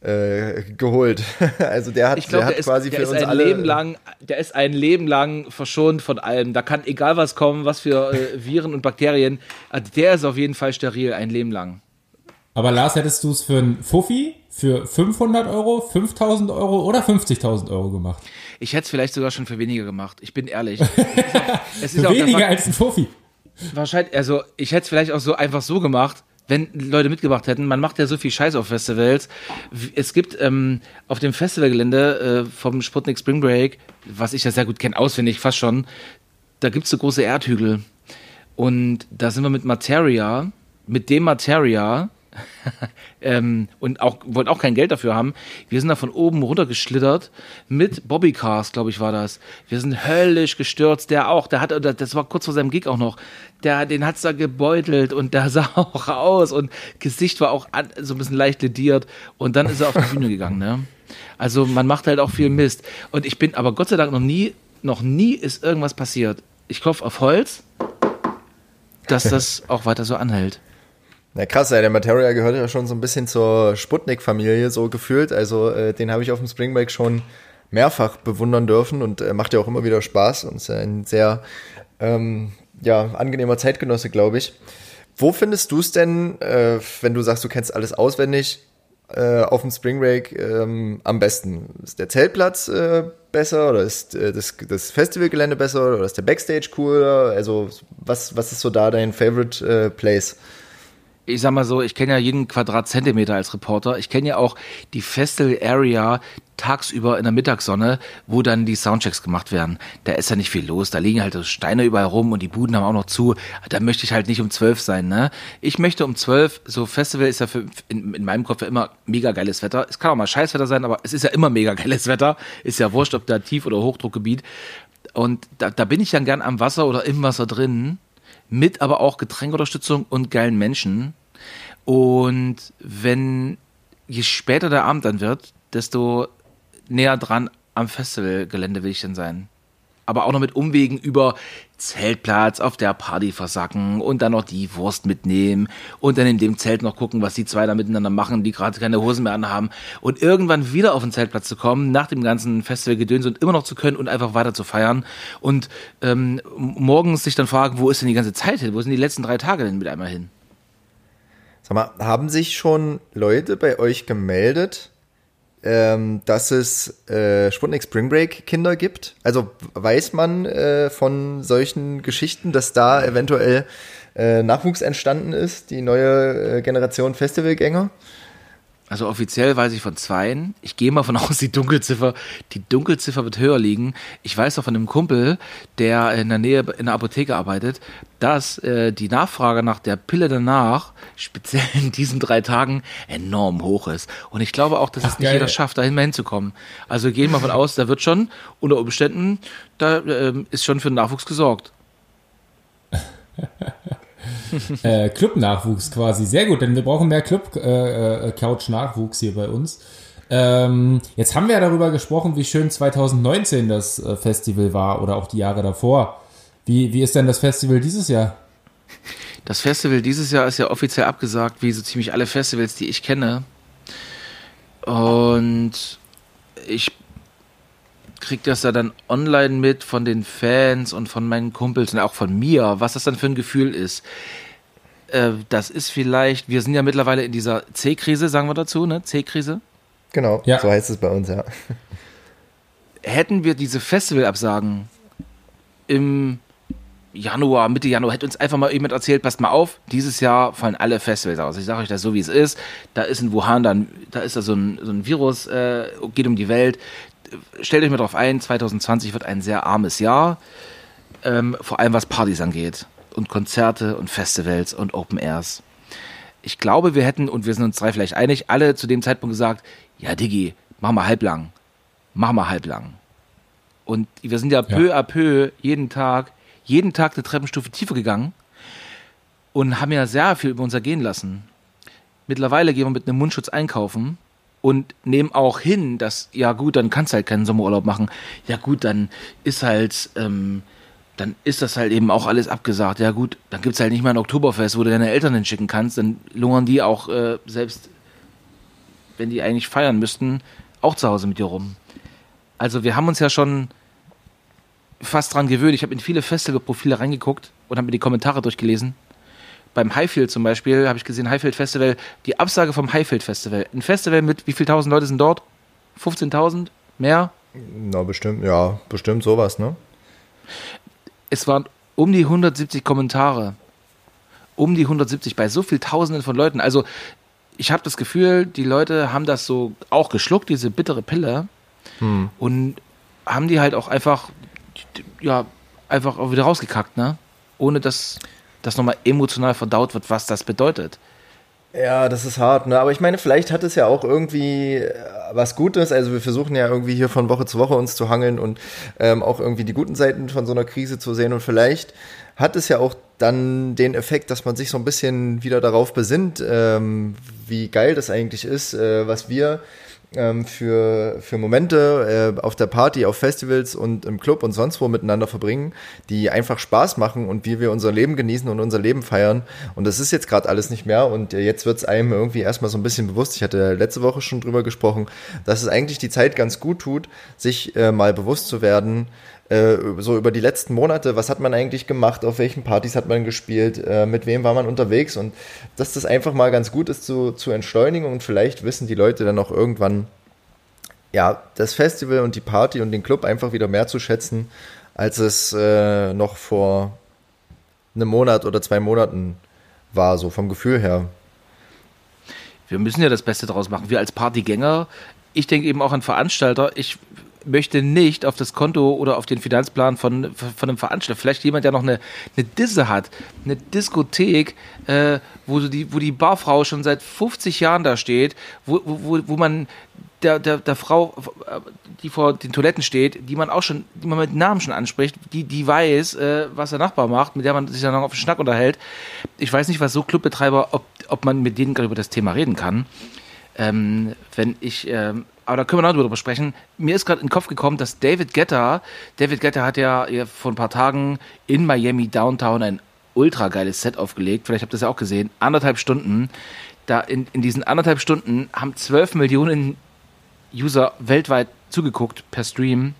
äh, geholt. also der hat, ich glaub, der, der hat quasi ist, der für ist uns ein alle. Leben lang, der ist ein Leben lang verschont von allem. Da kann egal was kommen, was für äh, Viren und Bakterien. Also der ist auf jeden Fall steril, ein Leben lang. Aber Lars, hättest du es für ein Fuffi für 500 Euro, 5000 Euro oder 50.000 Euro gemacht? Ich hätte es vielleicht sogar schon für weniger gemacht. Ich bin ehrlich. es ist auch, es ist für weniger als ein Fuffi. Wahrscheinlich, also ich hätte es vielleicht auch so einfach so gemacht, wenn Leute mitgebracht hätten. Man macht ja so viel Scheiß auf Festivals. Es gibt ähm, auf dem Festivalgelände äh, vom Sputnik Spring Break, was ich ja sehr gut kenne, auswendig fast schon, da gibt es so große Erdhügel. Und da sind wir mit Materia, mit dem Materia, ähm, und auch wollten auch kein Geld dafür haben. Wir sind da von oben runtergeschlittert mit Bobbycars, glaube ich, war das. Wir sind höllisch gestürzt. Der auch, der hat, das war kurz vor seinem Gig auch noch. Der, den hat's da gebeutelt und der sah auch aus und Gesicht war auch an, so ein bisschen leicht lediert. Und dann ist er auf die Bühne gegangen. Ne? Also man macht halt auch viel Mist. Und ich bin, aber Gott sei Dank noch nie, noch nie ist irgendwas passiert. Ich klopfe auf Holz, dass das auch weiter so anhält. Na krass, der Materia gehört ja schon so ein bisschen zur Sputnik-Familie so gefühlt. Also äh, den habe ich auf dem Spring Break schon mehrfach bewundern dürfen und äh, macht ja auch immer wieder Spaß und ist ein sehr ähm, ja, angenehmer Zeitgenosse, glaube ich. Wo findest du es denn, äh, wenn du sagst, du kennst alles auswendig, äh, auf dem Spring Break ähm, am besten? Ist der Zeltplatz äh, besser oder ist äh, das, das Festivalgelände besser oder ist der Backstage cooler? Also was, was ist so da dein Favorite äh, Place? Ich sag mal so, ich kenne ja jeden Quadratzentimeter als Reporter. Ich kenne ja auch die Festival Area tagsüber in der Mittagssonne, wo dann die Soundchecks gemacht werden. Da ist ja nicht viel los. Da liegen halt Steine überall rum und die Buden haben auch noch zu. Da möchte ich halt nicht um zwölf sein, ne? Ich möchte um zwölf, so Festival ist ja für, in, in meinem Kopf ja immer mega geiles Wetter. Es kann auch mal Scheißwetter sein, aber es ist ja immer mega geiles Wetter. Ist ja wurscht, ob da Tief- oder Hochdruckgebiet. Und da, da bin ich dann gern am Wasser oder im Wasser drin mit aber auch Getränkunterstützung und geilen Menschen. Und wenn je später der Abend dann wird, desto näher dran am Festivalgelände will ich dann sein aber auch noch mit Umwegen über Zeltplatz, auf der Party versacken und dann noch die Wurst mitnehmen und dann in dem Zelt noch gucken, was die zwei da miteinander machen, die gerade keine Hosen mehr anhaben und irgendwann wieder auf den Zeltplatz zu kommen, nach dem ganzen Festivalgedöns und immer noch zu können und einfach weiter zu feiern und ähm, morgens sich dann fragen, wo ist denn die ganze Zeit hin? Wo sind die letzten drei Tage denn mit einmal hin? Sag mal, haben sich schon Leute bei euch gemeldet, ähm, dass es äh, Sputnik Spring Break Kinder gibt? Also weiß man äh, von solchen Geschichten, dass da eventuell äh, Nachwuchs entstanden ist, die neue äh, Generation Festivalgänger? Also offiziell weiß ich von zweien. Ich gehe mal von aus, die Dunkelziffer, die Dunkelziffer wird höher liegen. Ich weiß doch von einem Kumpel, der in der Nähe in der Apotheke arbeitet, dass äh, die Nachfrage nach der Pille danach, speziell in diesen drei Tagen, enorm hoch ist. Und ich glaube auch, dass Ach, es nicht geil. jeder schafft, dahin mal hinzukommen. Also gehen wir von aus, da wird schon unter Umständen, da äh, ist schon für den Nachwuchs gesorgt. äh, Club-Nachwuchs quasi. Sehr gut, denn wir brauchen mehr Club-Couch-Nachwuchs äh, hier bei uns. Ähm, jetzt haben wir ja darüber gesprochen, wie schön 2019 das äh, Festival war oder auch die Jahre davor. Wie, wie ist denn das Festival dieses Jahr? Das Festival dieses Jahr ist ja offiziell abgesagt, wie so ziemlich alle Festivals, die ich kenne. Und ich kriege das ja dann online mit von den Fans und von meinen Kumpels und auch von mir, was das dann für ein Gefühl ist. Äh, das ist vielleicht, wir sind ja mittlerweile in dieser C-Krise, sagen wir dazu, ne? C-Krise. Genau, ja. so heißt es bei uns, ja. Hätten wir diese Festivalabsagen im Januar, Mitte Januar, hätte uns einfach mal jemand erzählt, passt mal auf, dieses Jahr fallen alle Festivals aus. Ich sage euch das so, wie es ist. Da ist in Wuhan dann, da ist da so ein, so ein Virus, äh, geht um die Welt stellt euch mal drauf ein, 2020 wird ein sehr armes Jahr, ähm, vor allem was Partys angeht und Konzerte und Festivals und Open Airs. Ich glaube, wir hätten, und wir sind uns drei vielleicht einig, alle zu dem Zeitpunkt gesagt, ja Diggi, mach mal halblang, mach mal halblang. Und wir sind ja peu à peu jeden Tag, jeden Tag eine Treppenstufe tiefer gegangen und haben ja sehr viel über uns ergehen lassen. Mittlerweile gehen wir mit einem Mundschutz einkaufen und nehmen auch hin, dass, ja gut, dann kannst du halt keinen Sommerurlaub machen. Ja gut, dann ist halt, ähm, dann ist das halt eben auch alles abgesagt. Ja gut, dann gibt es halt nicht mal ein Oktoberfest, wo du deine Eltern hinschicken kannst. Dann lungern die auch, äh, selbst wenn die eigentlich feiern müssten, auch zu Hause mit dir rum. Also wir haben uns ja schon fast dran gewöhnt. Ich habe in viele Festivalprofile reingeguckt und habe mir die Kommentare durchgelesen beim Highfield zum Beispiel, habe ich gesehen, Highfield Festival, die Absage vom Highfield Festival. Ein Festival mit wie viel tausend Leute sind dort? 15.000? Mehr? Na, bestimmt, ja, bestimmt sowas, ne? Es waren um die 170 Kommentare. Um die 170 bei so viel Tausenden von Leuten. Also, ich habe das Gefühl, die Leute haben das so auch geschluckt, diese bittere Pille. Hm. Und haben die halt auch einfach, ja, einfach auch wieder rausgekackt, ne? Ohne dass dass nochmal emotional verdaut wird, was das bedeutet. Ja, das ist hart, ne? Aber ich meine, vielleicht hat es ja auch irgendwie äh, was Gutes. Also wir versuchen ja irgendwie hier von Woche zu Woche uns zu hangeln und ähm, auch irgendwie die guten Seiten von so einer Krise zu sehen. Und vielleicht hat es ja auch dann den Effekt, dass man sich so ein bisschen wieder darauf besinnt, ähm, wie geil das eigentlich ist, äh, was wir ähm, für, für Momente äh, auf der Party, auf Festivals und im Club und sonst wo miteinander verbringen, die einfach Spaß machen und wie wir unser Leben genießen und unser Leben feiern. Und das ist jetzt gerade alles nicht mehr und äh, jetzt wird es einem irgendwie erstmal so ein bisschen bewusst. Ich hatte letzte Woche schon drüber gesprochen, dass es eigentlich die Zeit ganz gut tut, sich äh, mal bewusst zu werden, äh, so über die letzten Monate, was hat man eigentlich gemacht, auf welchen Partys hat man gespielt, äh, mit wem war man unterwegs und dass das einfach mal ganz gut ist zu, zu entschleunigen und vielleicht wissen die Leute dann auch irgendwann, ja, das Festival und die Party und den Club einfach wieder mehr zu schätzen, als es äh, noch vor einem Monat oder zwei Monaten war, so vom Gefühl her. Wir müssen ja das Beste draus machen. Wir als Partygänger, ich denke eben auch an Veranstalter, ich möchte nicht auf das Konto oder auf den Finanzplan von, von einem Veranstalter. Vielleicht jemand, der noch eine, eine Disse hat, eine Diskothek, äh, wo, die, wo die Barfrau schon seit 50 Jahren da steht, wo, wo, wo man der, der, der Frau, die vor den Toiletten steht, die man auch schon, die man mit Namen schon anspricht, die, die weiß, äh, was der Nachbar macht, mit der man sich dann noch auf den Schnack unterhält. Ich weiß nicht, was so Clubbetreiber, ob, ob man mit denen gerade über das Thema reden kann. Ähm, wenn ich, ähm, aber da können wir noch drüber sprechen. Mir ist gerade in den Kopf gekommen, dass David Guetta, David Guetta hat ja vor ein paar Tagen in Miami Downtown ein ultra geiles Set aufgelegt. Vielleicht habt ihr das ja auch gesehen. Anderthalb Stunden. Da in, in diesen anderthalb Stunden haben zwölf Millionen User weltweit zugeguckt per Stream.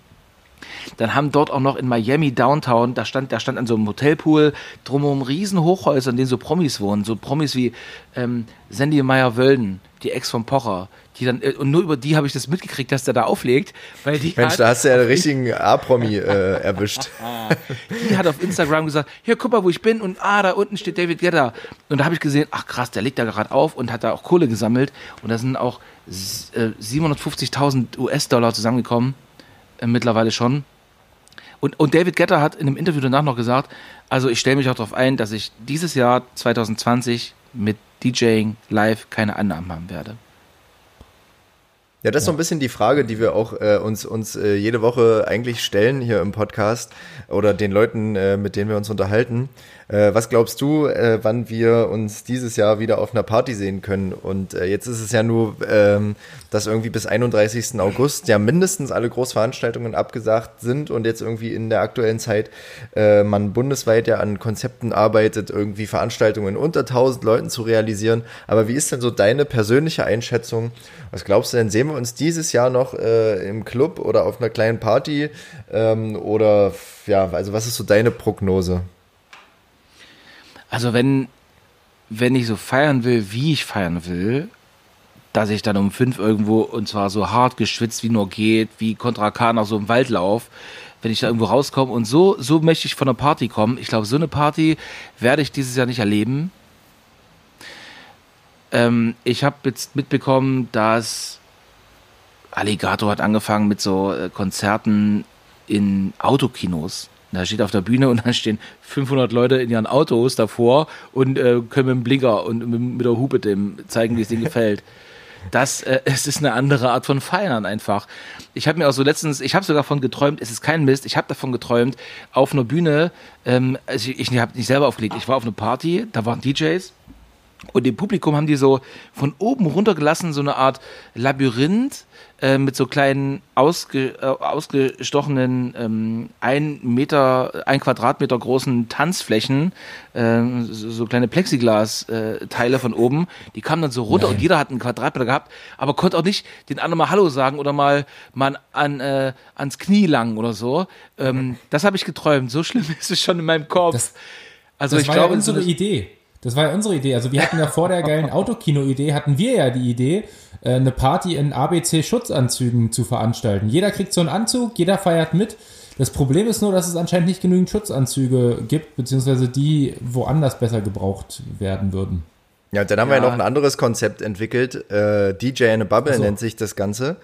Dann haben dort auch noch in Miami Downtown, da stand, da stand an so einem Hotelpool drumherum riesen Hochhäuser, in denen so Promis wohnen. So Promis wie ähm, Sandy Meyer-Wölden, die Ex von Pocher. Die dann, äh, und nur über die habe ich das mitgekriegt, dass der da auflegt. Weil die Mensch, hat, da hast du ja den richtigen A-Promi äh, erwischt. die hat auf Instagram gesagt, hier, guck mal, wo ich bin. Und ah, da unten steht David Guetta. Und da habe ich gesehen, ach krass, der legt da gerade auf und hat da auch Kohle gesammelt. Und da sind auch äh, 750.000 US-Dollar zusammengekommen. Äh, mittlerweile schon. Und, und David Guetta hat in einem Interview danach noch gesagt, also ich stelle mich auch darauf ein, dass ich dieses Jahr 2020 mit DJing live keine Annahmen haben werde. Ja, das ist so ein bisschen die Frage, die wir auch äh, uns, uns äh, jede Woche eigentlich stellen hier im Podcast oder den Leuten, äh, mit denen wir uns unterhalten. Äh, was glaubst du, äh, wann wir uns dieses Jahr wieder auf einer Party sehen können? Und äh, jetzt ist es ja nur, ähm, dass irgendwie bis 31. August ja mindestens alle Großveranstaltungen abgesagt sind und jetzt irgendwie in der aktuellen Zeit äh, man bundesweit ja an Konzepten arbeitet, irgendwie Veranstaltungen unter 1000 Leuten zu realisieren. Aber wie ist denn so deine persönliche Einschätzung? Was glaubst du denn, sehen wir uns dieses Jahr noch äh, im Club oder auf einer kleinen Party? Ähm, oder ja, also was ist so deine Prognose? Also wenn, wenn ich so feiern will, wie ich feiern will, dass ich dann um fünf irgendwo und zwar so hart geschwitzt wie nur geht, wie Contra K nach so einem Waldlauf, wenn ich da irgendwo rauskomme und so, so möchte ich von einer Party kommen. Ich glaube, so eine Party werde ich dieses Jahr nicht erleben. Ähm, ich habe jetzt mitbekommen, dass Alligator hat angefangen mit so äh, Konzerten in Autokinos. Da steht auf der Bühne und dann stehen 500 Leute in ihren Autos davor und äh, können mit dem Blinker und mit, der Hupe dem zeigen, wie es denen gefällt. Das, äh, es ist eine andere Art von Feiern einfach. Ich habe mir auch so letztens, ich habe sogar davon geträumt, es ist kein Mist, ich habe davon geträumt, auf einer Bühne, ähm, also ich, ich habe nicht selber aufgelegt, ich war auf einer Party, da waren DJs und im Publikum haben die so von oben runtergelassen, so eine Art Labyrinth äh, mit so kleinen ausge, äh, ausgestochenen ähm, ein Meter, ein Quadratmeter großen Tanzflächen, äh, so, so, kleine Plexiglas-Teile äh, von oben. Die kamen dann so runter Nein. und jeder hat einen Quadratmeter gehabt, aber konnte auch nicht den anderen mal Hallo sagen oder mal, mal an, äh, ans Knie langen oder so. Ähm, das habe ich geträumt. So schlimm ist es schon in meinem Kopf. Das, also das ich war glaube, ja unsere Idee. Das war ja unsere Idee. Also wir hatten ja vor der geilen Autokino-Idee, hatten wir ja die Idee, äh, eine Party in ABC-Schutzanzügen zu veranstalten. Jeder kriegt so einen Anzug, jeder feiert mit. Das Problem ist nur, dass es anscheinend nicht genügend Schutzanzüge gibt, beziehungsweise die woanders besser gebraucht werden würden. Ja, dann haben ja. wir ja noch ein anderes Konzept entwickelt. Äh, DJ in a Bubble so. nennt sich das Ganze.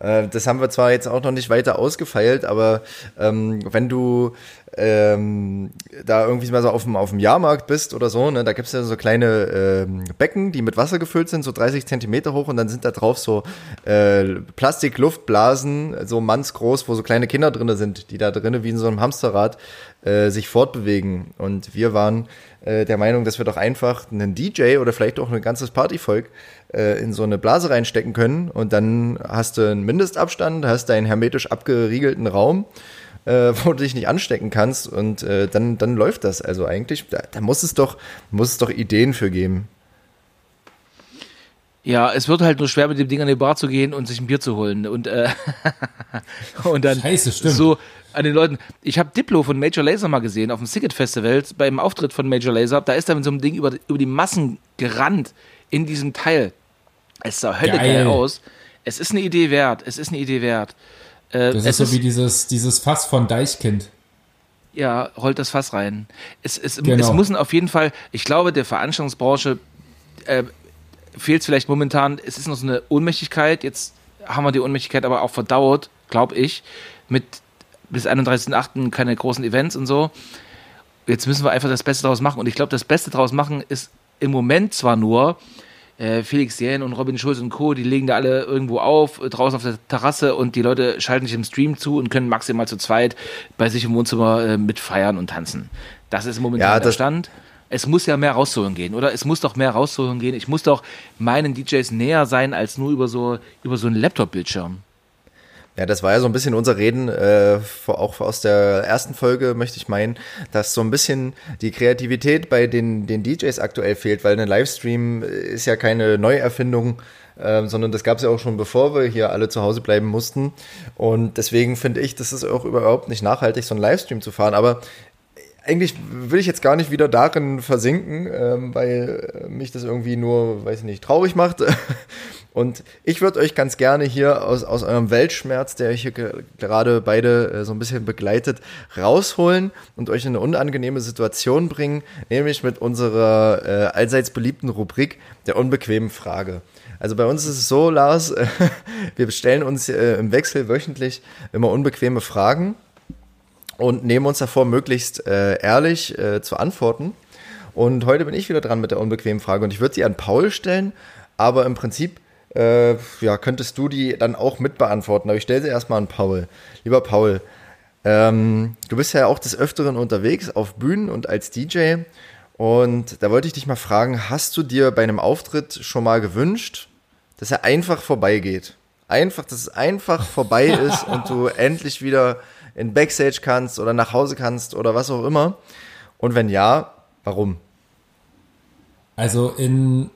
Äh, das haben wir zwar jetzt auch noch nicht weiter ausgefeilt, aber ähm, wenn du ähm, da irgendwie mal so auf dem, auf dem Jahrmarkt bist oder so, ne, da gibt's ja so kleine ähm, Becken, die mit Wasser gefüllt sind, so 30 Zentimeter hoch und dann sind da drauf so äh, Plastikluftblasen, so mannsgroß, wo so kleine Kinder drinne sind, die da drinnen wie in so einem Hamsterrad äh, sich fortbewegen. Und wir waren der Meinung, dass wir doch einfach einen DJ oder vielleicht auch ein ganzes Partyvolk äh, in so eine Blase reinstecken können und dann hast du einen Mindestabstand, hast deinen hermetisch abgeriegelten Raum äh, wo du dich nicht anstecken kannst und äh, dann, dann läuft das. Also eigentlich, da, da muss es doch, muss es doch Ideen für geben. Ja, es wird halt nur schwer, mit dem Ding an die Bar zu gehen und sich ein Bier zu holen. Und, äh, und dann Scheiße, stimmt. so an den Leuten. Ich habe Diplo von Major Laser mal gesehen auf dem Sicket Festival beim Auftritt von Major Laser. Da ist er mit so einem Ding über, über die Massen gerannt in diesem Teil. Es sah Hölle geil. geil aus. Es ist eine Idee wert. Es ist eine Idee wert. Äh, das ist so wie dieses, dieses Fass von Deichkind. Ja, rollt das Fass rein. Es, es, genau. es müssen auf jeden Fall, ich glaube, der Veranstaltungsbranche äh, fehlt es vielleicht momentan, es ist noch so eine Ohnmächtigkeit, jetzt haben wir die Ohnmächtigkeit aber auch verdauert, glaube ich, mit bis 31.8. keine großen Events und so. Jetzt müssen wir einfach das Beste daraus machen. Und ich glaube, das Beste daraus machen ist im Moment zwar nur, äh, Felix Jähn und Robin Schulz und Co., die legen da alle irgendwo auf, äh, draußen auf der Terrasse und die Leute schalten sich im Stream zu und können maximal zu zweit bei sich im Wohnzimmer äh, mitfeiern und tanzen. Das ist momentan ja, der Stand. Es muss ja mehr rauszuholen gehen, oder? Es muss doch mehr rauszuholen gehen. Ich muss doch meinen DJs näher sein als nur über so, über so einen Laptop-Bildschirm. Ja, das war ja so ein bisschen unser Reden, äh, auch aus der ersten Folge möchte ich meinen, dass so ein bisschen die Kreativität bei den, den DJs aktuell fehlt, weil ein Livestream ist ja keine Neuerfindung, äh, sondern das gab es ja auch schon bevor wir hier alle zu Hause bleiben mussten. Und deswegen finde ich, das ist auch überhaupt nicht nachhaltig, so einen Livestream zu fahren. Aber eigentlich will ich jetzt gar nicht wieder darin versinken, ähm, weil mich das irgendwie nur, weiß ich nicht, traurig macht. Und ich würde euch ganz gerne hier aus, aus eurem Weltschmerz, der euch hier gerade beide äh, so ein bisschen begleitet, rausholen und euch in eine unangenehme Situation bringen, nämlich mit unserer äh, allseits beliebten Rubrik der unbequemen Frage. Also bei uns ist es so, Lars, äh, wir stellen uns äh, im Wechsel wöchentlich immer unbequeme Fragen und nehmen uns davor, möglichst äh, ehrlich äh, zu antworten. Und heute bin ich wieder dran mit der unbequemen Frage und ich würde sie an Paul stellen, aber im Prinzip äh, ja, könntest du die dann auch mit beantworten. Aber ich stelle sie erstmal an Paul. Lieber Paul, ähm, du bist ja auch des Öfteren unterwegs auf Bühnen und als DJ. Und da wollte ich dich mal fragen, hast du dir bei einem Auftritt schon mal gewünscht, dass er einfach vorbeigeht? Einfach, dass es einfach vorbei ist und du endlich wieder in Backstage kannst oder nach Hause kannst oder was auch immer. Und wenn ja, warum? Also in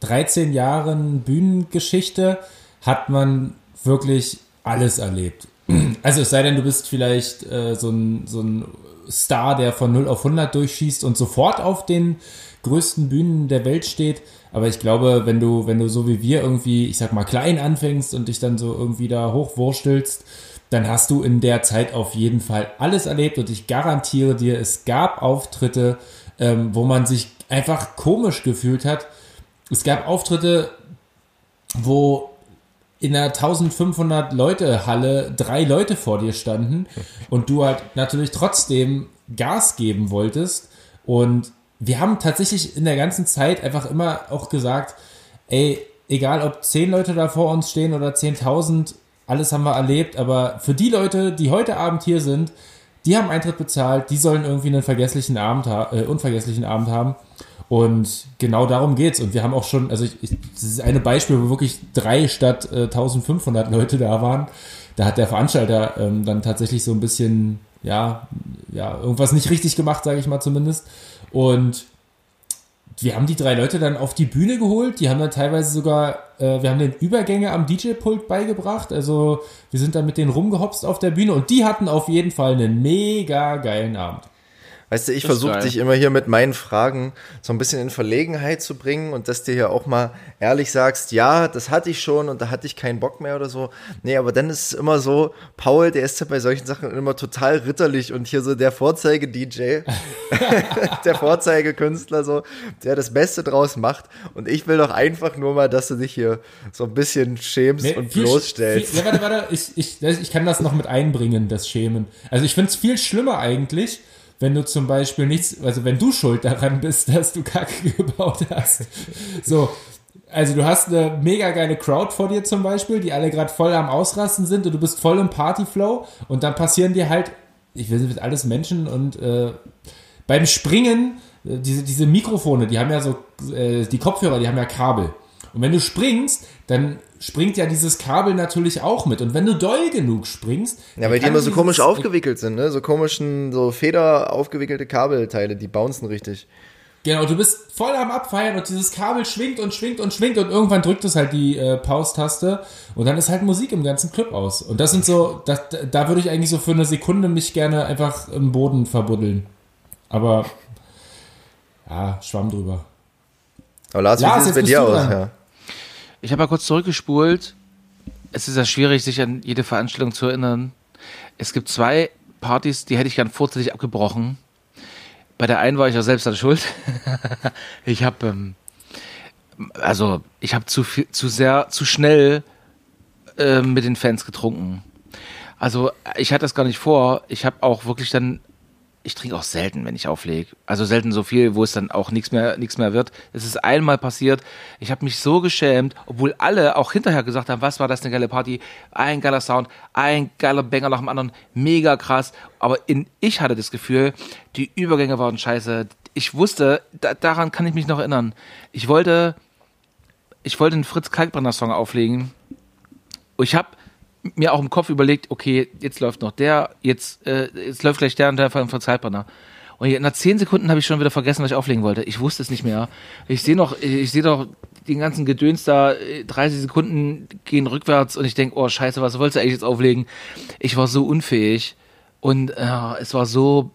13 Jahren Bühnengeschichte hat man wirklich alles erlebt. Also es sei denn, du bist vielleicht äh, so, ein, so ein Star, der von 0 auf 100 durchschießt und sofort auf den größten Bühnen der Welt steht. Aber ich glaube, wenn du, wenn du so wie wir irgendwie, ich sag mal, klein anfängst und dich dann so irgendwie da hochwurstelst, dann hast du in der Zeit auf jeden Fall alles erlebt und ich garantiere dir, es gab Auftritte, ähm, wo man sich einfach komisch gefühlt hat, es gab Auftritte, wo in einer 1500 Leute Halle drei Leute vor dir standen und du halt natürlich trotzdem Gas geben wolltest. Und wir haben tatsächlich in der ganzen Zeit einfach immer auch gesagt, ey, egal ob zehn Leute da vor uns stehen oder 10.000, alles haben wir erlebt, aber für die Leute, die heute Abend hier sind, die haben Eintritt bezahlt, die sollen irgendwie einen vergesslichen Abend, äh, unvergesslichen Abend haben. Und genau darum geht's. Und wir haben auch schon, also ich, ich, das ist eine Beispiel, wo wirklich drei statt äh, 1500 Leute da waren. Da hat der Veranstalter ähm, dann tatsächlich so ein bisschen, ja, ja, irgendwas nicht richtig gemacht, sage ich mal zumindest. Und wir haben die drei Leute dann auf die Bühne geholt. Die haben dann teilweise sogar, äh, wir haben den Übergänge am DJ-Pult beigebracht. Also wir sind dann mit denen rumgehopst auf der Bühne und die hatten auf jeden Fall einen mega geilen Abend. Weißt du, ich versuche dich immer hier mit meinen Fragen so ein bisschen in Verlegenheit zu bringen und dass du hier auch mal ehrlich sagst, ja, das hatte ich schon und da hatte ich keinen Bock mehr oder so. Nee, aber dann ist es immer so, Paul, der ist ja bei solchen Sachen immer total ritterlich und hier so der Vorzeige-DJ, der Vorzeigekünstler so, der das Beste draus macht. Und ich will doch einfach nur mal, dass du dich hier so ein bisschen schämst nee, und viel, bloßstellst. Viel, ja, warte, warte, ich, ich, ich kann das noch mit einbringen, das Schämen. Also ich finde es viel schlimmer eigentlich, wenn du zum Beispiel nichts, also wenn du schuld daran bist, dass du Kacke gebaut hast. So, also du hast eine mega geile Crowd vor dir zum Beispiel, die alle gerade voll am Ausrasten sind und du bist voll im Partyflow und dann passieren dir halt, ich will nicht alles Menschen und äh, beim Springen, äh, diese, diese Mikrofone, die haben ja so, äh, die Kopfhörer, die haben ja Kabel. Und wenn du springst, dann springt ja dieses Kabel natürlich auch mit. Und wenn du doll genug springst. Ja, weil die immer so komisch aufgewickelt sind, ne? So komischen, so Feder aufgewickelte Kabelteile, die bouncen richtig. Genau, du bist voll am Abfeiern und dieses Kabel schwingt und schwingt und schwingt und irgendwann drückt es halt die äh, Pause-Taste und dann ist halt Musik im ganzen Club aus. Und das sind so, das, da würde ich eigentlich so für eine Sekunde mich gerne einfach im Boden verbuddeln. Aber ja, Schwamm drüber. Aber Lars, Lars wie sieht es bei dir aus? Ja. Ich habe mal kurz zurückgespult. Es ist ja schwierig, sich an jede Veranstaltung zu erinnern. Es gibt zwei Partys, die hätte ich gern vorzeitig abgebrochen. Bei der einen war ich ja selbst an Schuld. ich habe, ähm, also ich habe zu viel, zu sehr, zu schnell äh, mit den Fans getrunken. Also ich hatte das gar nicht vor. Ich habe auch wirklich dann ich trinke auch selten, wenn ich auflege. Also selten so viel, wo es dann auch nichts mehr, nichts mehr wird. Es ist einmal passiert. Ich habe mich so geschämt, obwohl alle auch hinterher gesagt haben, was war das eine geile Party, ein geiler Sound, ein geiler Banger nach dem anderen, mega krass. Aber in, ich hatte das Gefühl, die Übergänge waren scheiße. Ich wusste, da, daran kann ich mich noch erinnern. Ich wollte, ich wollte einen Fritz Kalkbrenner Song auflegen. Ich habe mir auch im Kopf überlegt, okay, jetzt läuft noch der, jetzt, äh, jetzt läuft gleich der und der von, Zeitbrenner. Und nach zehn Sekunden habe ich schon wieder vergessen, was ich auflegen wollte. Ich wusste es nicht mehr. Ich sehe noch, ich sehe doch den ganzen Gedöns da, 30 Sekunden gehen rückwärts und ich denke, oh scheiße, was wolltest du eigentlich jetzt auflegen? Ich war so unfähig und äh, es war so,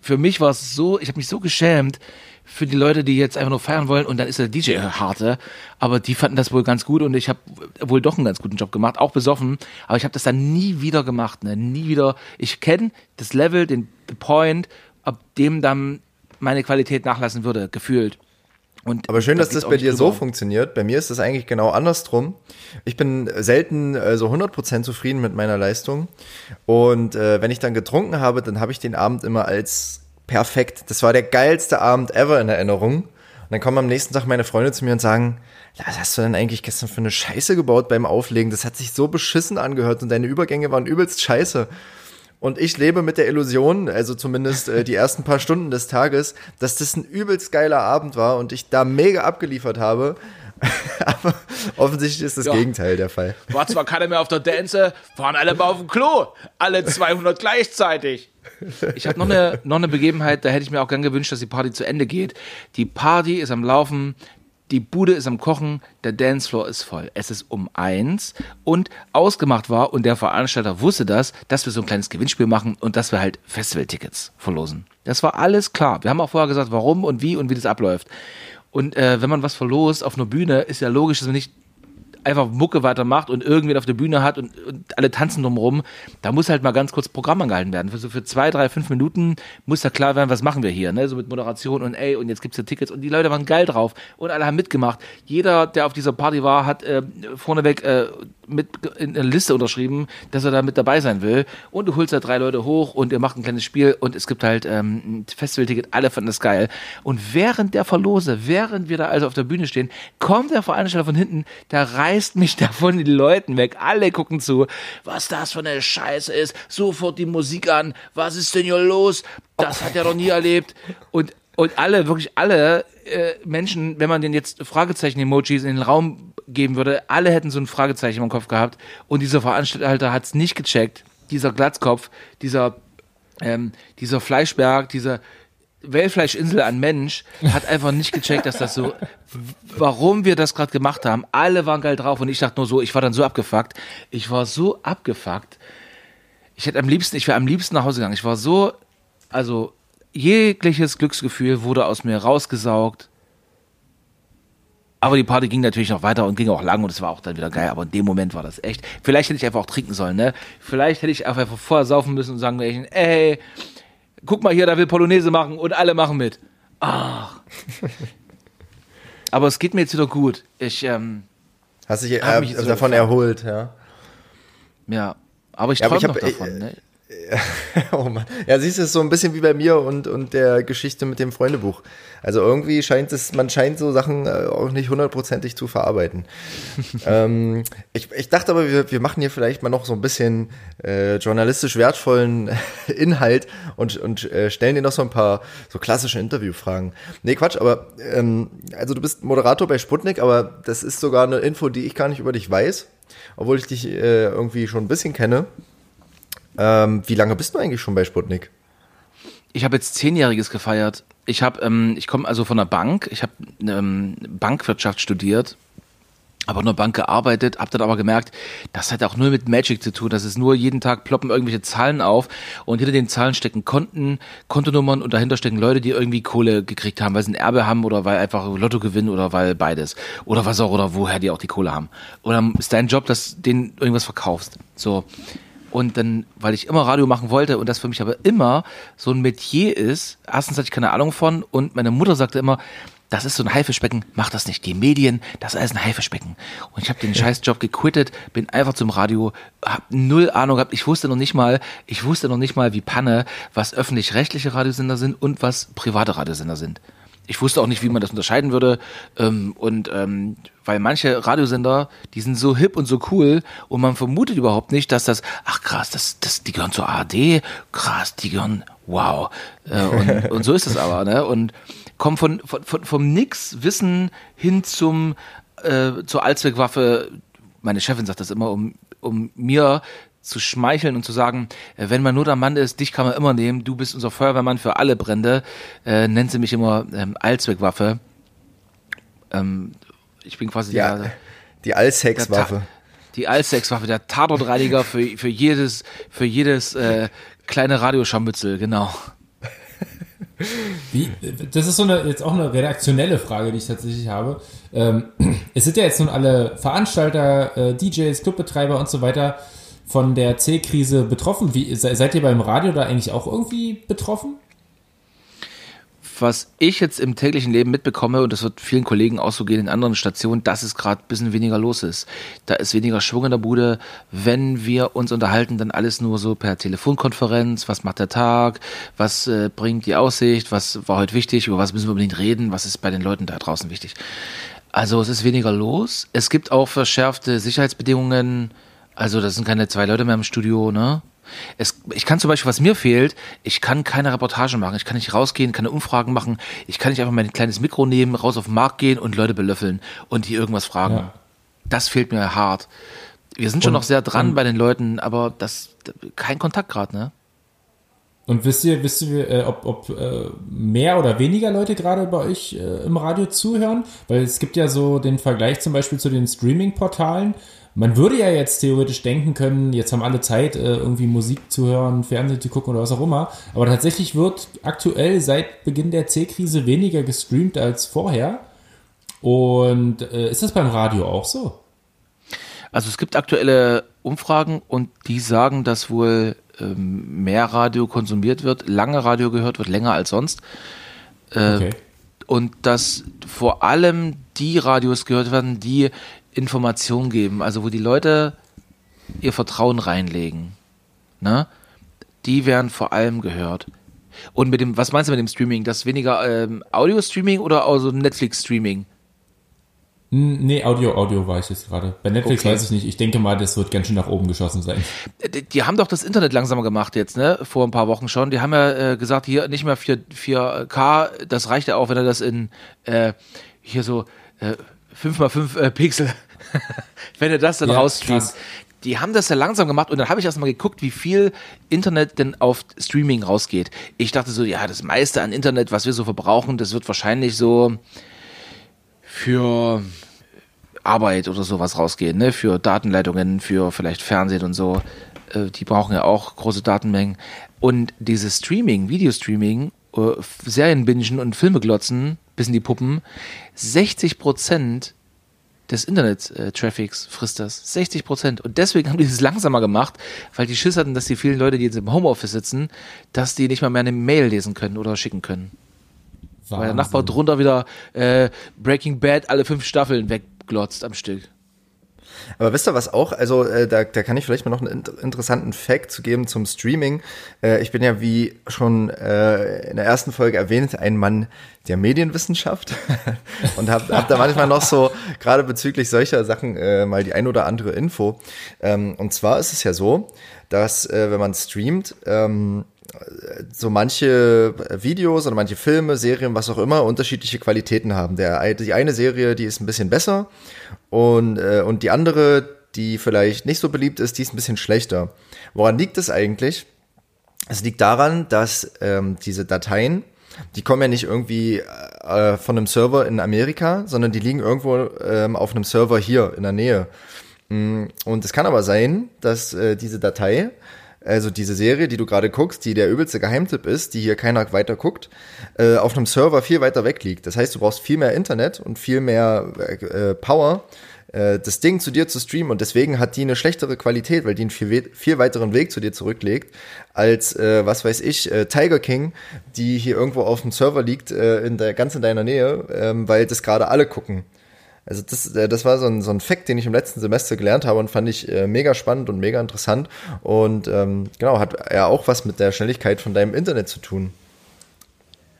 für mich war es so, ich habe mich so geschämt, für die Leute, die jetzt einfach nur feiern wollen und dann ist der DJ harte, aber die fanden das wohl ganz gut und ich habe wohl doch einen ganz guten Job gemacht, auch besoffen, aber ich habe das dann nie wieder gemacht, ne? nie wieder. Ich kenne das Level, den Point, ab dem dann meine Qualität nachlassen würde, gefühlt. Und Aber schön, dass das bei dir drüber. so funktioniert. Bei mir ist das eigentlich genau andersrum. Ich bin selten äh, so 100% zufrieden mit meiner Leistung. Und äh, wenn ich dann getrunken habe, dann habe ich den Abend immer als perfekt. Das war der geilste Abend ever in Erinnerung. Und dann kommen am nächsten Tag meine Freunde zu mir und sagen, was hast du denn eigentlich gestern für eine Scheiße gebaut beim Auflegen? Das hat sich so beschissen angehört und deine Übergänge waren übelst scheiße. Und ich lebe mit der Illusion, also zumindest äh, die ersten paar Stunden des Tages, dass das ein übelst geiler Abend war und ich da mega abgeliefert habe. Aber offensichtlich ist das ja. Gegenteil der Fall. War zwar keiner mehr auf der Dance, waren alle mal auf dem Klo. Alle 200 gleichzeitig. Ich habe noch eine, noch eine Begebenheit, da hätte ich mir auch gern gewünscht, dass die Party zu Ende geht. Die Party ist am Laufen, die Bude ist am Kochen, der Dancefloor ist voll. Es ist um eins und ausgemacht war und der Veranstalter wusste das, dass wir so ein kleines Gewinnspiel machen und dass wir halt Festivaltickets verlosen. Das war alles klar. Wir haben auch vorher gesagt, warum und wie und wie das abläuft. Und äh, wenn man was verlost auf einer Bühne, ist ja logisch, dass man nicht einfach Mucke weitermacht und irgendwen auf der Bühne hat und, und alle tanzen drumherum, da muss halt mal ganz kurz Programm angehalten werden. Für so für zwei, drei, fünf Minuten muss da klar werden, was machen wir hier, ne? So mit Moderation und ey, und jetzt gibt's ja Tickets und die Leute waren geil drauf und alle haben mitgemacht. Jeder, der auf dieser Party war, hat äh, vorneweg äh, mit in eine Liste unterschrieben, dass er da mit dabei sein will. Und du holst da drei Leute hoch und ihr macht ein kleines Spiel und es gibt halt ähm, ein Festivalticket, alle fanden das geil. Und während der Verlose, während wir da also auf der Bühne stehen, kommt der Veranstalter von hinten, der reißt mich davon die Leuten weg. Alle gucken zu, was das für eine Scheiße ist. Sofort die Musik an. Was ist denn hier los? Das hat er doch nie erlebt. Und und alle, wirklich alle äh, Menschen, wenn man den jetzt Fragezeichen-Emojis in den Raum geben würde, alle hätten so ein Fragezeichen im Kopf gehabt. Und dieser Veranstalter hat es nicht gecheckt. Dieser Glatzkopf, dieser, ähm, dieser Fleischberg, dieser Wellfleischinsel an Mensch hat einfach nicht gecheckt, dass das so, warum wir das gerade gemacht haben. Alle waren geil drauf und ich dachte nur so, ich war dann so abgefuckt. Ich war so abgefuckt. Ich hätte am liebsten, ich wäre am liebsten nach Hause gegangen. Ich war so, also jegliches Glücksgefühl wurde aus mir rausgesaugt. Aber die Party ging natürlich noch weiter und ging auch lang und es war auch dann wieder geil. Aber in dem Moment war das echt. Vielleicht hätte ich einfach auch trinken sollen, ne? Vielleicht hätte ich einfach vorher saufen müssen und sagen, ey, guck mal hier, da will Polonaise machen und alle machen mit. Ach. Aber es geht mir jetzt wieder gut. Ich, ähm, Hast dich äh, davon erholt, ja? Ja. Aber ich träume ja, noch davon, ne? oh Mann. Ja, siehst du, es ist so ein bisschen wie bei mir und, und der Geschichte mit dem Freundebuch. Also irgendwie scheint es, man scheint so Sachen äh, auch nicht hundertprozentig zu verarbeiten. ähm, ich, ich dachte aber, wir, wir machen hier vielleicht mal noch so ein bisschen äh, journalistisch wertvollen Inhalt und, und äh, stellen dir noch so ein paar so klassische Interviewfragen. Nee, Quatsch, aber ähm, also du bist Moderator bei Sputnik, aber das ist sogar eine Info, die ich gar nicht über dich weiß, obwohl ich dich äh, irgendwie schon ein bisschen kenne. Ähm, wie lange bist du eigentlich schon bei Sputnik? Ich habe jetzt zehnjähriges gefeiert. Ich habe, ähm, ich komme also von der Bank. Ich habe ähm, Bankwirtschaft studiert, aber nur Bank gearbeitet, habe dann aber gemerkt, das hat auch nur mit Magic zu tun. Das ist nur jeden Tag ploppen irgendwelche Zahlen auf und hinter den Zahlen stecken Konten, Kontonummern und dahinter stecken Leute, die irgendwie Kohle gekriegt haben, weil sie ein Erbe haben oder weil einfach Lotto gewinnen oder weil beides oder was auch oder woher die auch die Kohle haben. Oder ist dein Job, dass denen irgendwas verkaufst. So und dann, weil ich immer Radio machen wollte und das für mich aber immer so ein Metier ist, erstens hatte ich keine Ahnung von und meine Mutter sagte immer, das ist so ein Haifischbecken, mach das nicht. Die Medien, das ist alles ein Haifischbecken. Und ich habe den Scheißjob gequittet, bin einfach zum Radio, hab null Ahnung gehabt. Ich wusste noch nicht mal, ich wusste noch nicht mal wie Panne, was öffentlich-rechtliche Radiosender sind und was private Radiosender sind. Ich wusste auch nicht, wie man das unterscheiden würde. Ähm, und ähm, weil manche Radiosender, die sind so hip und so cool und man vermutet überhaupt nicht, dass das, ach krass, das, das, die gehören zur ARD, krass, die gehören, wow. Äh, und, und so ist es aber, ne? Und kommen von, von, von vom Nix Wissen hin zum äh, zur Allzweckwaffe. Meine Chefin sagt das immer, um um mir zu schmeicheln und zu sagen, äh, wenn man nur der Mann ist, dich kann man immer nehmen, du bist unser Feuerwehrmann für alle Brände, äh, nennt sie mich immer ähm, Allzweckwaffe. Ähm, ich bin quasi ja, der, die Allsexwaffe. Die Allsexwaffe, der Tatortreiniger für, für jedes, für jedes äh, kleine Radioscharmützel, genau. Wie, das ist so eine, jetzt auch eine redaktionelle Frage, die ich tatsächlich habe. Ähm, es sind ja jetzt nun alle Veranstalter, äh, DJs, Clubbetreiber und so weiter von der C-Krise betroffen. Wie, seid ihr beim Radio da eigentlich auch irgendwie betroffen? was ich jetzt im täglichen Leben mitbekomme, und das wird vielen Kollegen auch so gehen in anderen Stationen, dass es gerade ein bisschen weniger los ist. Da ist weniger Schwung in der Bude. Wenn wir uns unterhalten, dann alles nur so per Telefonkonferenz. Was macht der Tag? Was äh, bringt die Aussicht? Was war heute wichtig? Über was müssen wir unbedingt reden? Was ist bei den Leuten da draußen wichtig? Also es ist weniger los. Es gibt auch verschärfte Sicherheitsbedingungen. Also das sind keine zwei Leute mehr im Studio, ne? Es, ich kann zum Beispiel, was mir fehlt, ich kann keine Reportage machen, ich kann nicht rausgehen, keine Umfragen machen, ich kann nicht einfach mein kleines Mikro nehmen, raus auf den Markt gehen und Leute belöffeln und die irgendwas fragen. Ja. Das fehlt mir hart. Wir sind schon und, noch sehr dran bei den Leuten, aber das kein Kontakt gerade, ne? Und wisst ihr, wisst ihr, äh, ob, ob äh, mehr oder weniger Leute gerade bei euch äh, im Radio zuhören? Weil es gibt ja so den Vergleich zum Beispiel zu den Streaming-Portalen. Man würde ja jetzt theoretisch denken können, jetzt haben alle Zeit, äh, irgendwie Musik zu hören, Fernsehen zu gucken oder was auch immer. Aber tatsächlich wird aktuell seit Beginn der C-Krise weniger gestreamt als vorher. Und äh, ist das beim Radio auch so? Also es gibt aktuelle Umfragen und die sagen, dass wohl ähm, mehr Radio konsumiert wird, lange Radio gehört wird, länger als sonst. Äh, okay. Und dass vor allem die Radios gehört werden, die Information geben, also wo die Leute ihr Vertrauen reinlegen, ne? Die werden vor allem gehört. Und mit dem, was meinst du mit dem Streaming? Das weniger ähm, Audio-Streaming oder also Netflix-Streaming? Nee, Audio, Audio war ich jetzt gerade. Bei Netflix okay. weiß ich nicht. Ich denke mal, das wird ganz schön nach oben geschossen sein. Die, die, haben doch das Internet langsamer gemacht jetzt, ne? Vor ein paar Wochen schon. Die haben ja äh, gesagt, hier nicht mehr 4, 4K, das reicht ja auch, wenn er das in äh, hier so äh, 5x5 äh, Pixel wenn er das dann ja, rausstreamt. Die haben das ja langsam gemacht und dann habe ich erst mal geguckt, wie viel Internet denn auf Streaming rausgeht. Ich dachte so, ja, das meiste an Internet, was wir so verbrauchen, das wird wahrscheinlich so für Arbeit oder sowas rausgehen, ne? Für Datenleitungen, für vielleicht Fernsehen und so. Äh, die brauchen ja auch große Datenmengen. Und dieses Streaming, Videostreaming, äh, Serienbingen und Filme glotzen, bis in die Puppen, 60 Prozent des Internet-Traffics frisst das. 60 Prozent. Und deswegen haben die es langsamer gemacht, weil die Schiss hatten, dass die vielen Leute, die jetzt im Homeoffice sitzen, dass die nicht mal mehr eine Mail lesen können oder schicken können. Wahnsinn. Weil der Nachbar drunter wieder äh, Breaking Bad alle fünf Staffeln wegglotzt am Stück. Aber wisst ihr was auch? Also äh, da, da kann ich vielleicht mal noch einen interessanten Fact zu geben zum Streaming. Äh, ich bin ja, wie schon äh, in der ersten Folge erwähnt, ein Mann der Medienwissenschaft und habe hab da manchmal noch so, gerade bezüglich solcher Sachen, äh, mal die ein oder andere Info. Ähm, und zwar ist es ja so, dass äh, wenn man streamt, ähm, so manche Videos oder manche Filme, Serien, was auch immer, unterschiedliche Qualitäten haben. Der, die eine Serie, die ist ein bisschen besser und, äh, und die andere, die vielleicht nicht so beliebt ist, die ist ein bisschen schlechter. Woran liegt es eigentlich? Es liegt daran, dass ähm, diese Dateien, die kommen ja nicht irgendwie äh, von einem Server in Amerika, sondern die liegen irgendwo ähm, auf einem Server hier in der Nähe. Mm, und es kann aber sein, dass äh, diese Datei also diese Serie, die du gerade guckst, die der übelste Geheimtipp ist, die hier keiner weiter guckt, äh, auf einem Server viel weiter weg liegt. Das heißt, du brauchst viel mehr Internet und viel mehr äh, Power, äh, das Ding zu dir zu streamen und deswegen hat die eine schlechtere Qualität, weil die einen viel, viel weiteren Weg zu dir zurücklegt, als, äh, was weiß ich, äh, Tiger King, die hier irgendwo auf dem Server liegt, äh, in der, ganz in deiner Nähe, ähm, weil das gerade alle gucken. Also das, äh, das war so ein, so ein Fact, den ich im letzten Semester gelernt habe und fand ich äh, mega spannend und mega interessant. Und ähm, genau, hat ja auch was mit der Schnelligkeit von deinem Internet zu tun.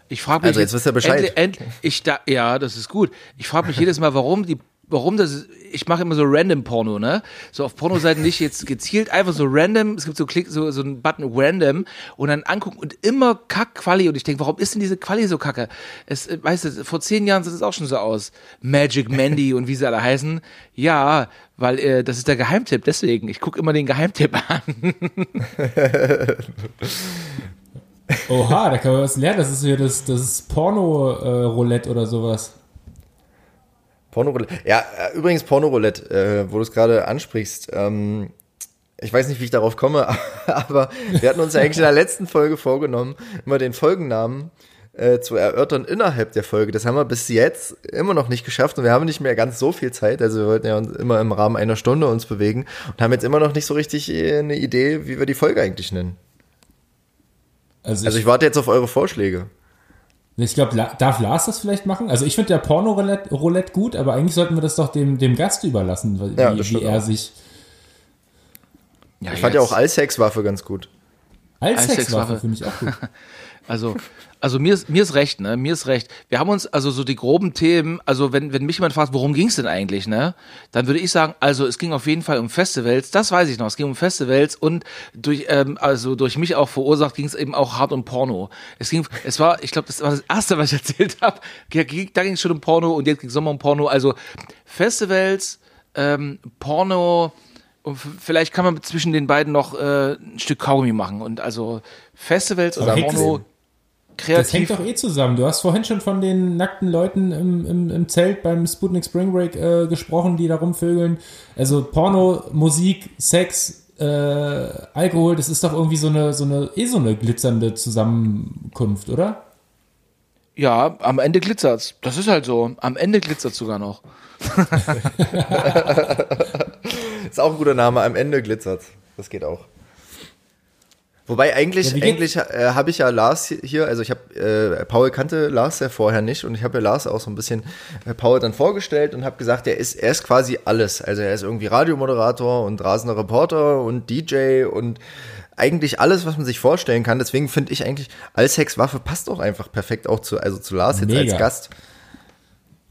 Ich frage mich also jetzt, jetzt wisst ihr Bescheid. End, end, ich da, ja, das ist gut. Ich frage mich jedes Mal, warum die warum das ich mache immer so random Porno, ne? So auf Pornoseiten nicht jetzt gezielt, einfach so random, es gibt so Klick, so, so einen Button random und dann angucken und immer Kack-Quali und ich denke, warum ist denn diese Quali so kacke? Es, äh, weißt du, vor zehn Jahren sah es auch schon so aus. Magic Mandy und wie sie alle heißen. Ja, weil äh, das ist der Geheimtipp, deswegen. Ich gucke immer den Geheimtipp an. Oha, da kann man was lernen. Das ist hier das, das Porno-Roulette äh, oder sowas. Pornoroulette. Ja, äh, übrigens Pornoroulette, äh, wo du es gerade ansprichst. Ähm, ich weiß nicht, wie ich darauf komme, aber wir hatten uns ja eigentlich in der letzten Folge vorgenommen, immer den Folgennamen äh, zu erörtern innerhalb der Folge. Das haben wir bis jetzt immer noch nicht geschafft und wir haben nicht mehr ganz so viel Zeit. Also wir wollten ja uns immer im Rahmen einer Stunde uns bewegen und haben jetzt immer noch nicht so richtig äh, eine Idee, wie wir die Folge eigentlich nennen. Also ich, also ich warte jetzt auf eure Vorschläge. Ich glaube, darf Lars das vielleicht machen? Also ich finde ja Porno-Roulette gut, aber eigentlich sollten wir das doch dem, dem Gast überlassen, wie, ja, wie er auch. sich. Ja, ich fand ja auch Allsexwaffe ganz gut. Allsexwaffe finde ich auch gut. also also mir ist, mir ist recht, ne? Mir ist recht. Wir haben uns also so die groben Themen, also wenn, wenn mich jemand fragt, worum ging es denn eigentlich, ne? Dann würde ich sagen, also es ging auf jeden Fall um Festivals, das weiß ich noch, es ging um Festivals und durch, ähm, also durch mich auch verursacht ging es eben auch hart um Porno. Es ging, es war, ich glaube, das war das erste, was ich erzählt habe. Da ging es schon um Porno und jetzt ging es nochmal um Porno. Also Festivals, ähm, Porno, und vielleicht kann man zwischen den beiden noch äh, ein Stück Kaugummi machen. Und also Festivals oder Porno kreativ. Das hängt doch eh zusammen. Du hast vorhin schon von den nackten Leuten im, im, im Zelt beim Sputnik Spring Break äh, gesprochen, die da rumvögeln. Also Porno, Musik, Sex, äh, Alkohol, das ist doch irgendwie so eine, so eine, eh so eine glitzernde Zusammenkunft, oder? Ja, am Ende glitzert's. Das ist halt so. Am Ende glitzert's sogar noch. ist auch ein guter Name. Am Ende glitzert's. Das geht auch. Wobei eigentlich, ja, eigentlich äh, habe ich ja Lars hier, also ich habe, äh, Paul kannte Lars ja vorher nicht und ich habe ja Lars auch so ein bisschen äh, Paul dann vorgestellt und habe gesagt, er ist, er ist quasi alles. Also er ist irgendwie Radiomoderator und rasender Reporter und DJ und eigentlich alles, was man sich vorstellen kann. Deswegen finde ich eigentlich, als Hexwaffe passt auch einfach perfekt auch zu, also zu Lars jetzt Mega. als Gast.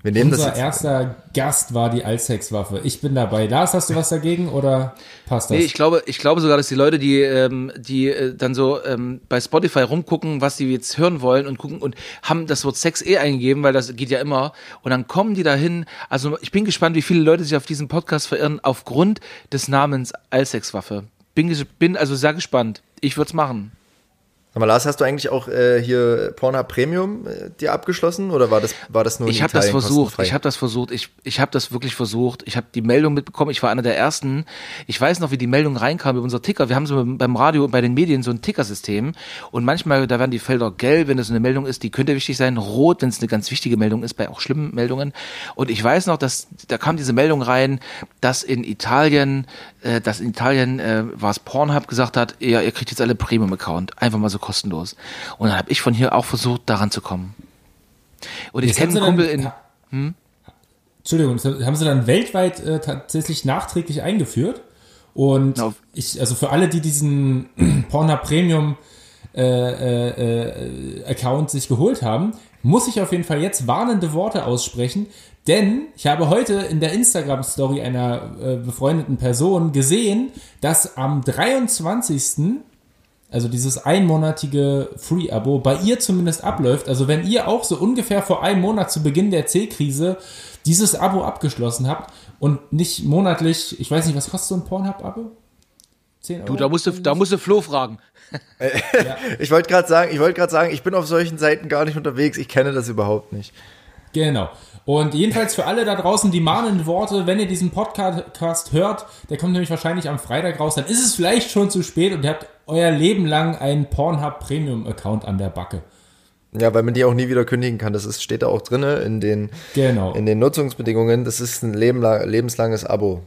Wir nehmen Unser das erster Gast war die Allsexwaffe. Ich bin dabei. Lars, hast du was dagegen oder passt das? Nee, ich glaube, ich glaube sogar, dass die Leute, die, ähm, die äh, dann so ähm, bei Spotify rumgucken, was die jetzt hören wollen und gucken und haben das Wort Sex eh eingegeben, weil das geht ja immer. Und dann kommen die dahin. Also ich bin gespannt, wie viele Leute sich auf diesen Podcast verirren aufgrund des Namens Allsexwaffe. Bin, bin also sehr gespannt. Ich würde es machen. Sag mal, Lars, hast du eigentlich auch äh, hier Pornhub Premium äh, dir abgeschlossen oder war das, war das nur Ich habe das versucht, ich habe das versucht, ich, ich habe das wirklich versucht. Ich habe die Meldung mitbekommen, ich war einer der Ersten. Ich weiß noch, wie die Meldung reinkam über unser Ticker. Wir haben so beim Radio und bei den Medien so ein Tickersystem und manchmal, da werden die Felder gelb, wenn das eine Meldung ist, die könnte wichtig sein, rot, wenn es eine ganz wichtige Meldung ist, bei auch schlimmen Meldungen. Und ich weiß noch, dass da kam diese Meldung rein, dass in Italien, äh, dass in Italien äh, war es Pornhub gesagt hat, ja, ihr kriegt jetzt alle Premium-Account. Einfach mal so kostenlos. Und dann habe ich von hier auch versucht, daran zu kommen. Und ich kenne einen Kumpel in. Hm? Entschuldigung, haben sie dann weltweit äh, tatsächlich nachträglich eingeführt. Und no. ich, also für alle, die diesen Pornhub Premium äh, äh, äh, Account sich geholt haben, muss ich auf jeden Fall jetzt warnende Worte aussprechen, denn ich habe heute in der Instagram-Story einer äh, befreundeten Person gesehen, dass am 23 also dieses einmonatige Free-Abo, bei ihr zumindest abläuft. Also wenn ihr auch so ungefähr vor einem Monat zu Beginn der C-Krise dieses Abo abgeschlossen habt und nicht monatlich, ich weiß nicht, was kostet so ein Pornhub-Abo? 10 Euro? Du, da musst du, da musst du Flo fragen. ja. Ich wollte gerade sagen, ich wollte gerade sagen, ich bin auf solchen Seiten gar nicht unterwegs, ich kenne das überhaupt nicht. Genau. Und jedenfalls für alle da draußen die mahnenden Worte, wenn ihr diesen Podcast hört, der kommt nämlich wahrscheinlich am Freitag raus, dann ist es vielleicht schon zu spät und ihr habt euer Leben lang einen Pornhub Premium Account an der Backe. Ja, weil man die auch nie wieder kündigen kann. Das ist, steht da auch drin in den, genau. in den Nutzungsbedingungen. Das ist ein lebenslanges Abo.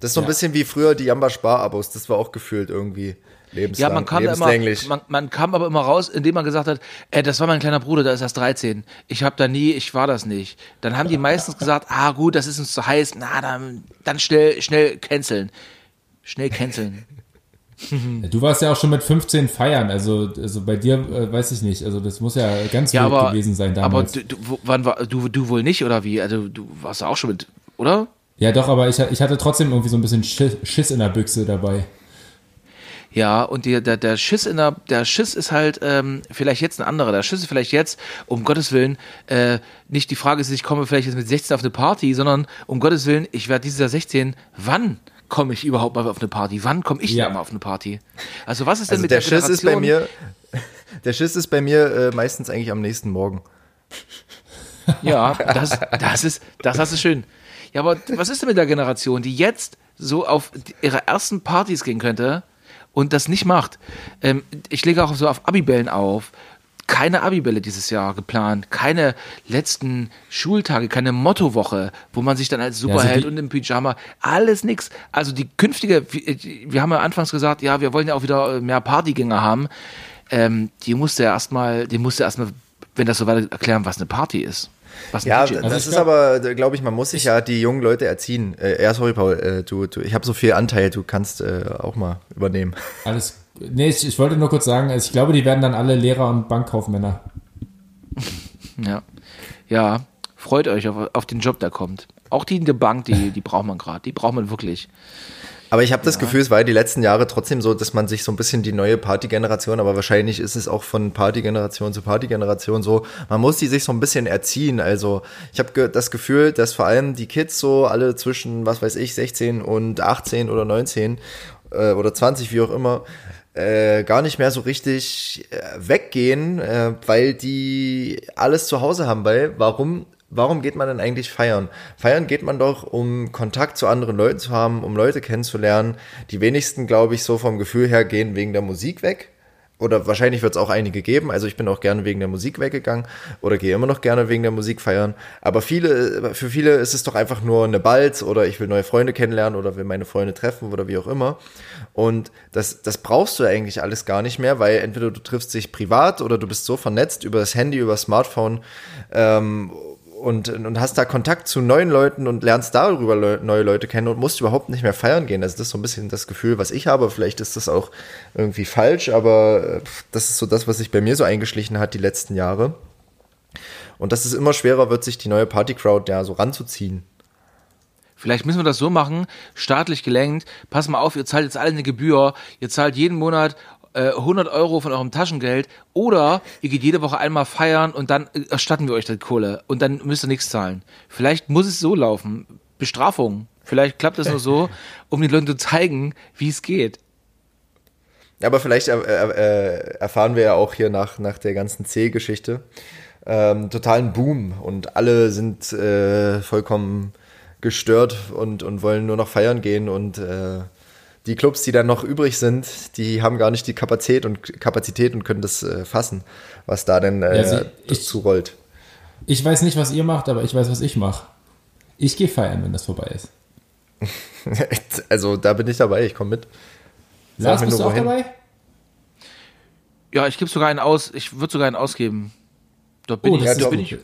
Das ist so ein ja. bisschen wie früher die Jamba Spar-Abos. Das war auch gefühlt irgendwie. Lebenslang, ja, man kam, immer, man, man, kam aber immer raus, indem man gesagt hat, ey, das war mein kleiner Bruder, der ist erst 13. Ich habe da nie, ich war das nicht. Dann haben die meistens gesagt, ah gut, das ist uns zu heiß, na, dann, dann schnell, schnell canceln. Schnell canceln. Du warst ja auch schon mit 15 feiern, also, also bei dir äh, weiß ich nicht, also das muss ja ganz ja, aber, gewesen sein damals. Aber du, du, wann war, du, du wohl nicht oder wie? Also du warst auch schon mit oder? Ja, doch, aber ich, ich hatte trotzdem irgendwie so ein bisschen Schiss in der Büchse dabei. Ja, und die, der, der Schiss in der, der Schiss ist halt ähm, vielleicht jetzt ein anderer. Der Schiss ist vielleicht jetzt, um Gottes Willen, äh, nicht die Frage ist, ich komme vielleicht jetzt mit 16 auf eine Party, sondern um Gottes Willen, ich werde dieses Jahr 16. Wann komme ich überhaupt mal auf eine Party? Wann komme ich Ja. da mal auf eine Party? Also was ist denn Also mit der der, Schiss ist bei Generation? mir, der Schiss ist bei mir äh, meistens eigentlich am nächsten Morgen. Ja, das, das ist, das hast du schön. Ja, aber was ist denn mit der Generation, die jetzt so auf ihre ersten Partys gehen könnte und das nicht macht? Ähm, ich lege auch so auf Abibällen auf. Keine Abibälle dieses Jahr geplant, keine letzten Schultage, keine Mottowoche, wo man sich dann als Superheld also die- und im Pyjama, alles nix. Also die künftige, wir wir haben ja anfangs gesagt, ja, wir wollen ja auch wieder äh, mehr Partygänger haben. Ähm, die musste ja erstmal, die musste erstmal, wenn das so weiter erklären, was eine Party ist. Was Ja, DJ das ich ist glaub- aber, glaube ich, man muss sich ja die jungen Leute erziehen. Äh, ja, sorry, Paul, äh, du, du, ich habe so viel Anteil, du kannst äh, auch mal übernehmen. Alles. Nee, ich, ich wollte nur kurz sagen, also ich glaube, die werden dann alle Lehrer und Bankkaufmänner. Ja. Ja, freut euch auf, auf den Job, der kommt. Auch die in der Bank, die, die braucht man gerade. Die braucht man wirklich. Aber ich habe das Gefühl, es war ja die letzten Jahre trotzdem so, dass man sich so ein bisschen die neue Partygeneration, aber wahrscheinlich ist es auch von Partygeneration zu Partygeneration so, man muss die sich so ein bisschen erziehen. Also ich habe das Gefühl, dass vor allem die Kids so alle zwischen, was weiß ich, 16 und 18 oder 19 äh, oder 20, wie auch immer, äh, gar nicht mehr so richtig äh, weggehen, äh, weil die alles zu Hause haben. Weil warum Warum geht man denn eigentlich feiern? Feiern geht man doch, um Kontakt zu anderen Leuten zu haben, um Leute kennenzulernen. Die wenigsten, glaube ich, so vom Gefühl her gehen wegen der Musik weg. Oder wahrscheinlich wird es auch einige geben. Also ich bin auch gerne wegen der Musik weggegangen oder gehe immer noch gerne wegen der Musik feiern. Aber viele, für viele ist es doch einfach nur eine Balz oder ich will neue Freunde kennenlernen oder will meine Freunde treffen oder wie auch immer. Und das, das brauchst du eigentlich alles gar nicht mehr, weil entweder du triffst dich privat oder du bist so vernetzt über das Handy, über das Smartphone ähm, und, und hast da Kontakt zu neuen Leuten und lernst darüber Leu neue Leute kennen und musst überhaupt nicht mehr feiern gehen. Also das ist so ein bisschen das Gefühl, was ich habe. Vielleicht ist das auch irgendwie falsch, aber äh, das ist so das, was sich bei mir so eingeschlichen hat die letzten Jahre. Und dass es immer schwerer wird, sich die neue Party-Crowd ja so ranzuziehen. Vielleicht müssen wir das so machen, staatlich gelenkt. Pass mal auf, ihr zahlt jetzt alle eine Gebühr. Ihr zahlt jeden Monat äh, 100 Euro von eurem Taschengeld oder ihr geht jede Woche einmal feiern und dann äh, erstatten wir euch die Kohle und dann müsst ihr nichts zahlen. Vielleicht muss es so laufen. Bestrafung. Vielleicht klappt es nur so, um den Leuten zu zeigen, wie es geht. Aber vielleicht äh, äh, erfahren wir ja auch hier nach, nach der ganzen C-Geschichte ähm, totalen Boom und alle sind äh, vollkommen gestört und, und wollen nur noch feiern gehen und äh, die Clubs, die dann noch übrig sind, die haben gar nicht die Kapazität und Kapazität und können das äh, fassen, was da denn äh, Ja, sie- ich- dazu rollt. Ich weiß nicht, was ihr macht, aber ich weiß, was ich mache. Ich gehe feiern, wenn das vorbei ist. also da bin ich dabei, ich komme mit. Sag Lars, bist du auch wohin. dabei? Ja, ich gebe sogar einen aus. Ich würde sogar einen ausgeben. Da bin Oh, ich, das das bin ich.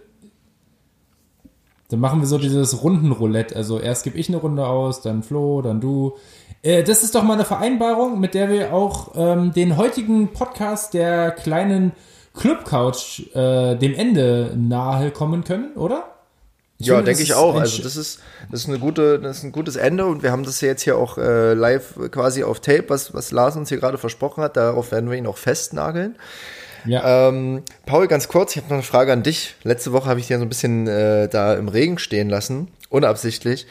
Dann machen wir so dieses Rundenroulette. Also erst gebe ich eine Runde aus, dann Flo, dann du. Äh, das ist doch mal eine Vereinbarung, mit der wir auch ähm, den heutigen Podcast der kleinen Club-Couch äh, dem Ende nahe kommen können, oder? Ich Ja, denke ich auch. Also das ist, das ist eine gute, das ist ein gutes Ende und wir haben das jetzt hier auch äh, live quasi auf Tape, was, was Lars uns hier gerade versprochen hat. Darauf werden wir ihn auch festnageln. Ja. Ähm, Paul, ganz kurz, ich habe noch eine Frage an dich. Letzte Woche habe ich dich ja so ein bisschen äh, da im Regen stehen lassen, unabsichtlich.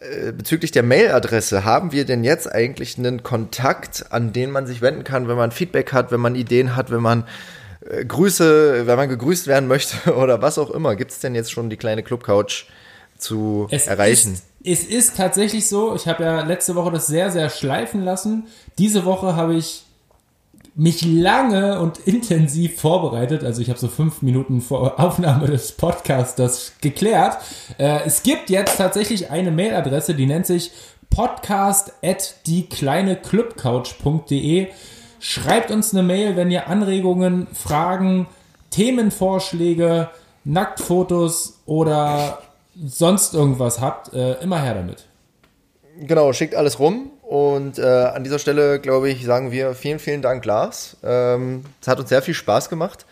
Äh, bezüglich der Mailadresse, haben wir denn jetzt eigentlich einen Kontakt, an den man sich wenden kann, wenn man Feedback hat, wenn man Ideen hat, wenn man äh, Grüße, wenn man gegrüßt werden möchte oder was auch immer? Gibt es denn jetzt schon die kleine Clubcouch zu Es erreichen? Ist, es ist tatsächlich so, ich habe ja letzte Woche das sehr, sehr schleifen lassen. Diese Woche habe ich mich lange und intensiv vorbereitet. Also ich habe so fünf Minuten vor Aufnahme des Podcasts das geklärt. Äh, es gibt jetzt tatsächlich eine Mailadresse, die nennt sich podcast at diekleineclubcouch.de. Schreibt uns eine Mail, wenn ihr Anregungen, Fragen, Themenvorschläge, Nacktfotos oder sonst irgendwas habt. Äh, immer her damit. Genau, schickt alles rum. Und äh, an dieser Stelle, glaube ich, sagen wir vielen, vielen Dank, Lars. Ähm, es hat uns sehr viel Spaß gemacht.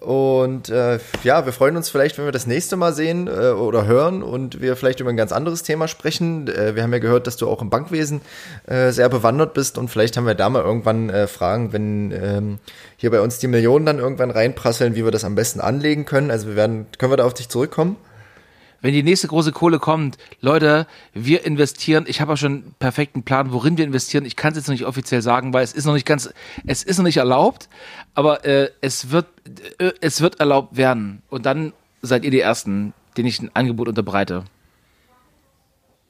Und äh, ja, wir freuen uns vielleicht, wenn wir das nächste Mal sehen äh, oder hören und wir vielleicht über ein ganz anderes Thema sprechen. Äh, wir haben ja gehört, dass du auch im Bankwesen äh, sehr bewandert bist und vielleicht haben wir da mal irgendwann äh, Fragen, wenn ähm, hier bei uns die Millionen dann irgendwann reinprasseln, wie wir das am besten anlegen können. Also wir werden, können wir da auf dich zurückkommen? Wenn die nächste große Kohle kommt, Leute, wir investieren. Ich habe auch schon einen perfekten Plan, worin wir investieren. Ich kann es jetzt noch nicht offiziell sagen, weil es ist noch nicht ganz, es ist noch nicht erlaubt, aber äh, es wird, äh, es wird erlaubt werden. Und dann seid ihr die Ersten, denen ich ein Angebot unterbreite.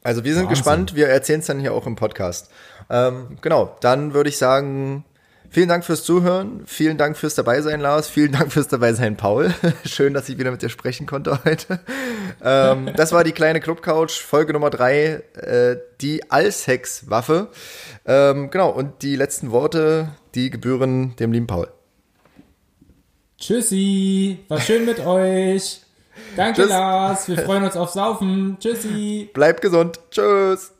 Also wir sind Wahnsinn. gespannt. Wir erzählen es dann hier auch im Podcast. Ähm, genau, dann würde ich sagen, Vielen Dank fürs Zuhören. Vielen Dank fürs Dabeisein, Lars. Vielen Dank fürs Dabeisein, Paul. Schön, dass ich wieder mit dir sprechen konnte heute. Ähm, das war die kleine Clubcouch, Folge Nummer drei, äh, die Allsex-Waffe. Ähm, genau, und die letzten Worte, die gebühren dem lieben Paul. Tschüssi, war schön mit euch. Danke, Tschüss. Lars. Wir freuen uns auf Saufen. Tschüssi. Bleibt gesund. Tschüss.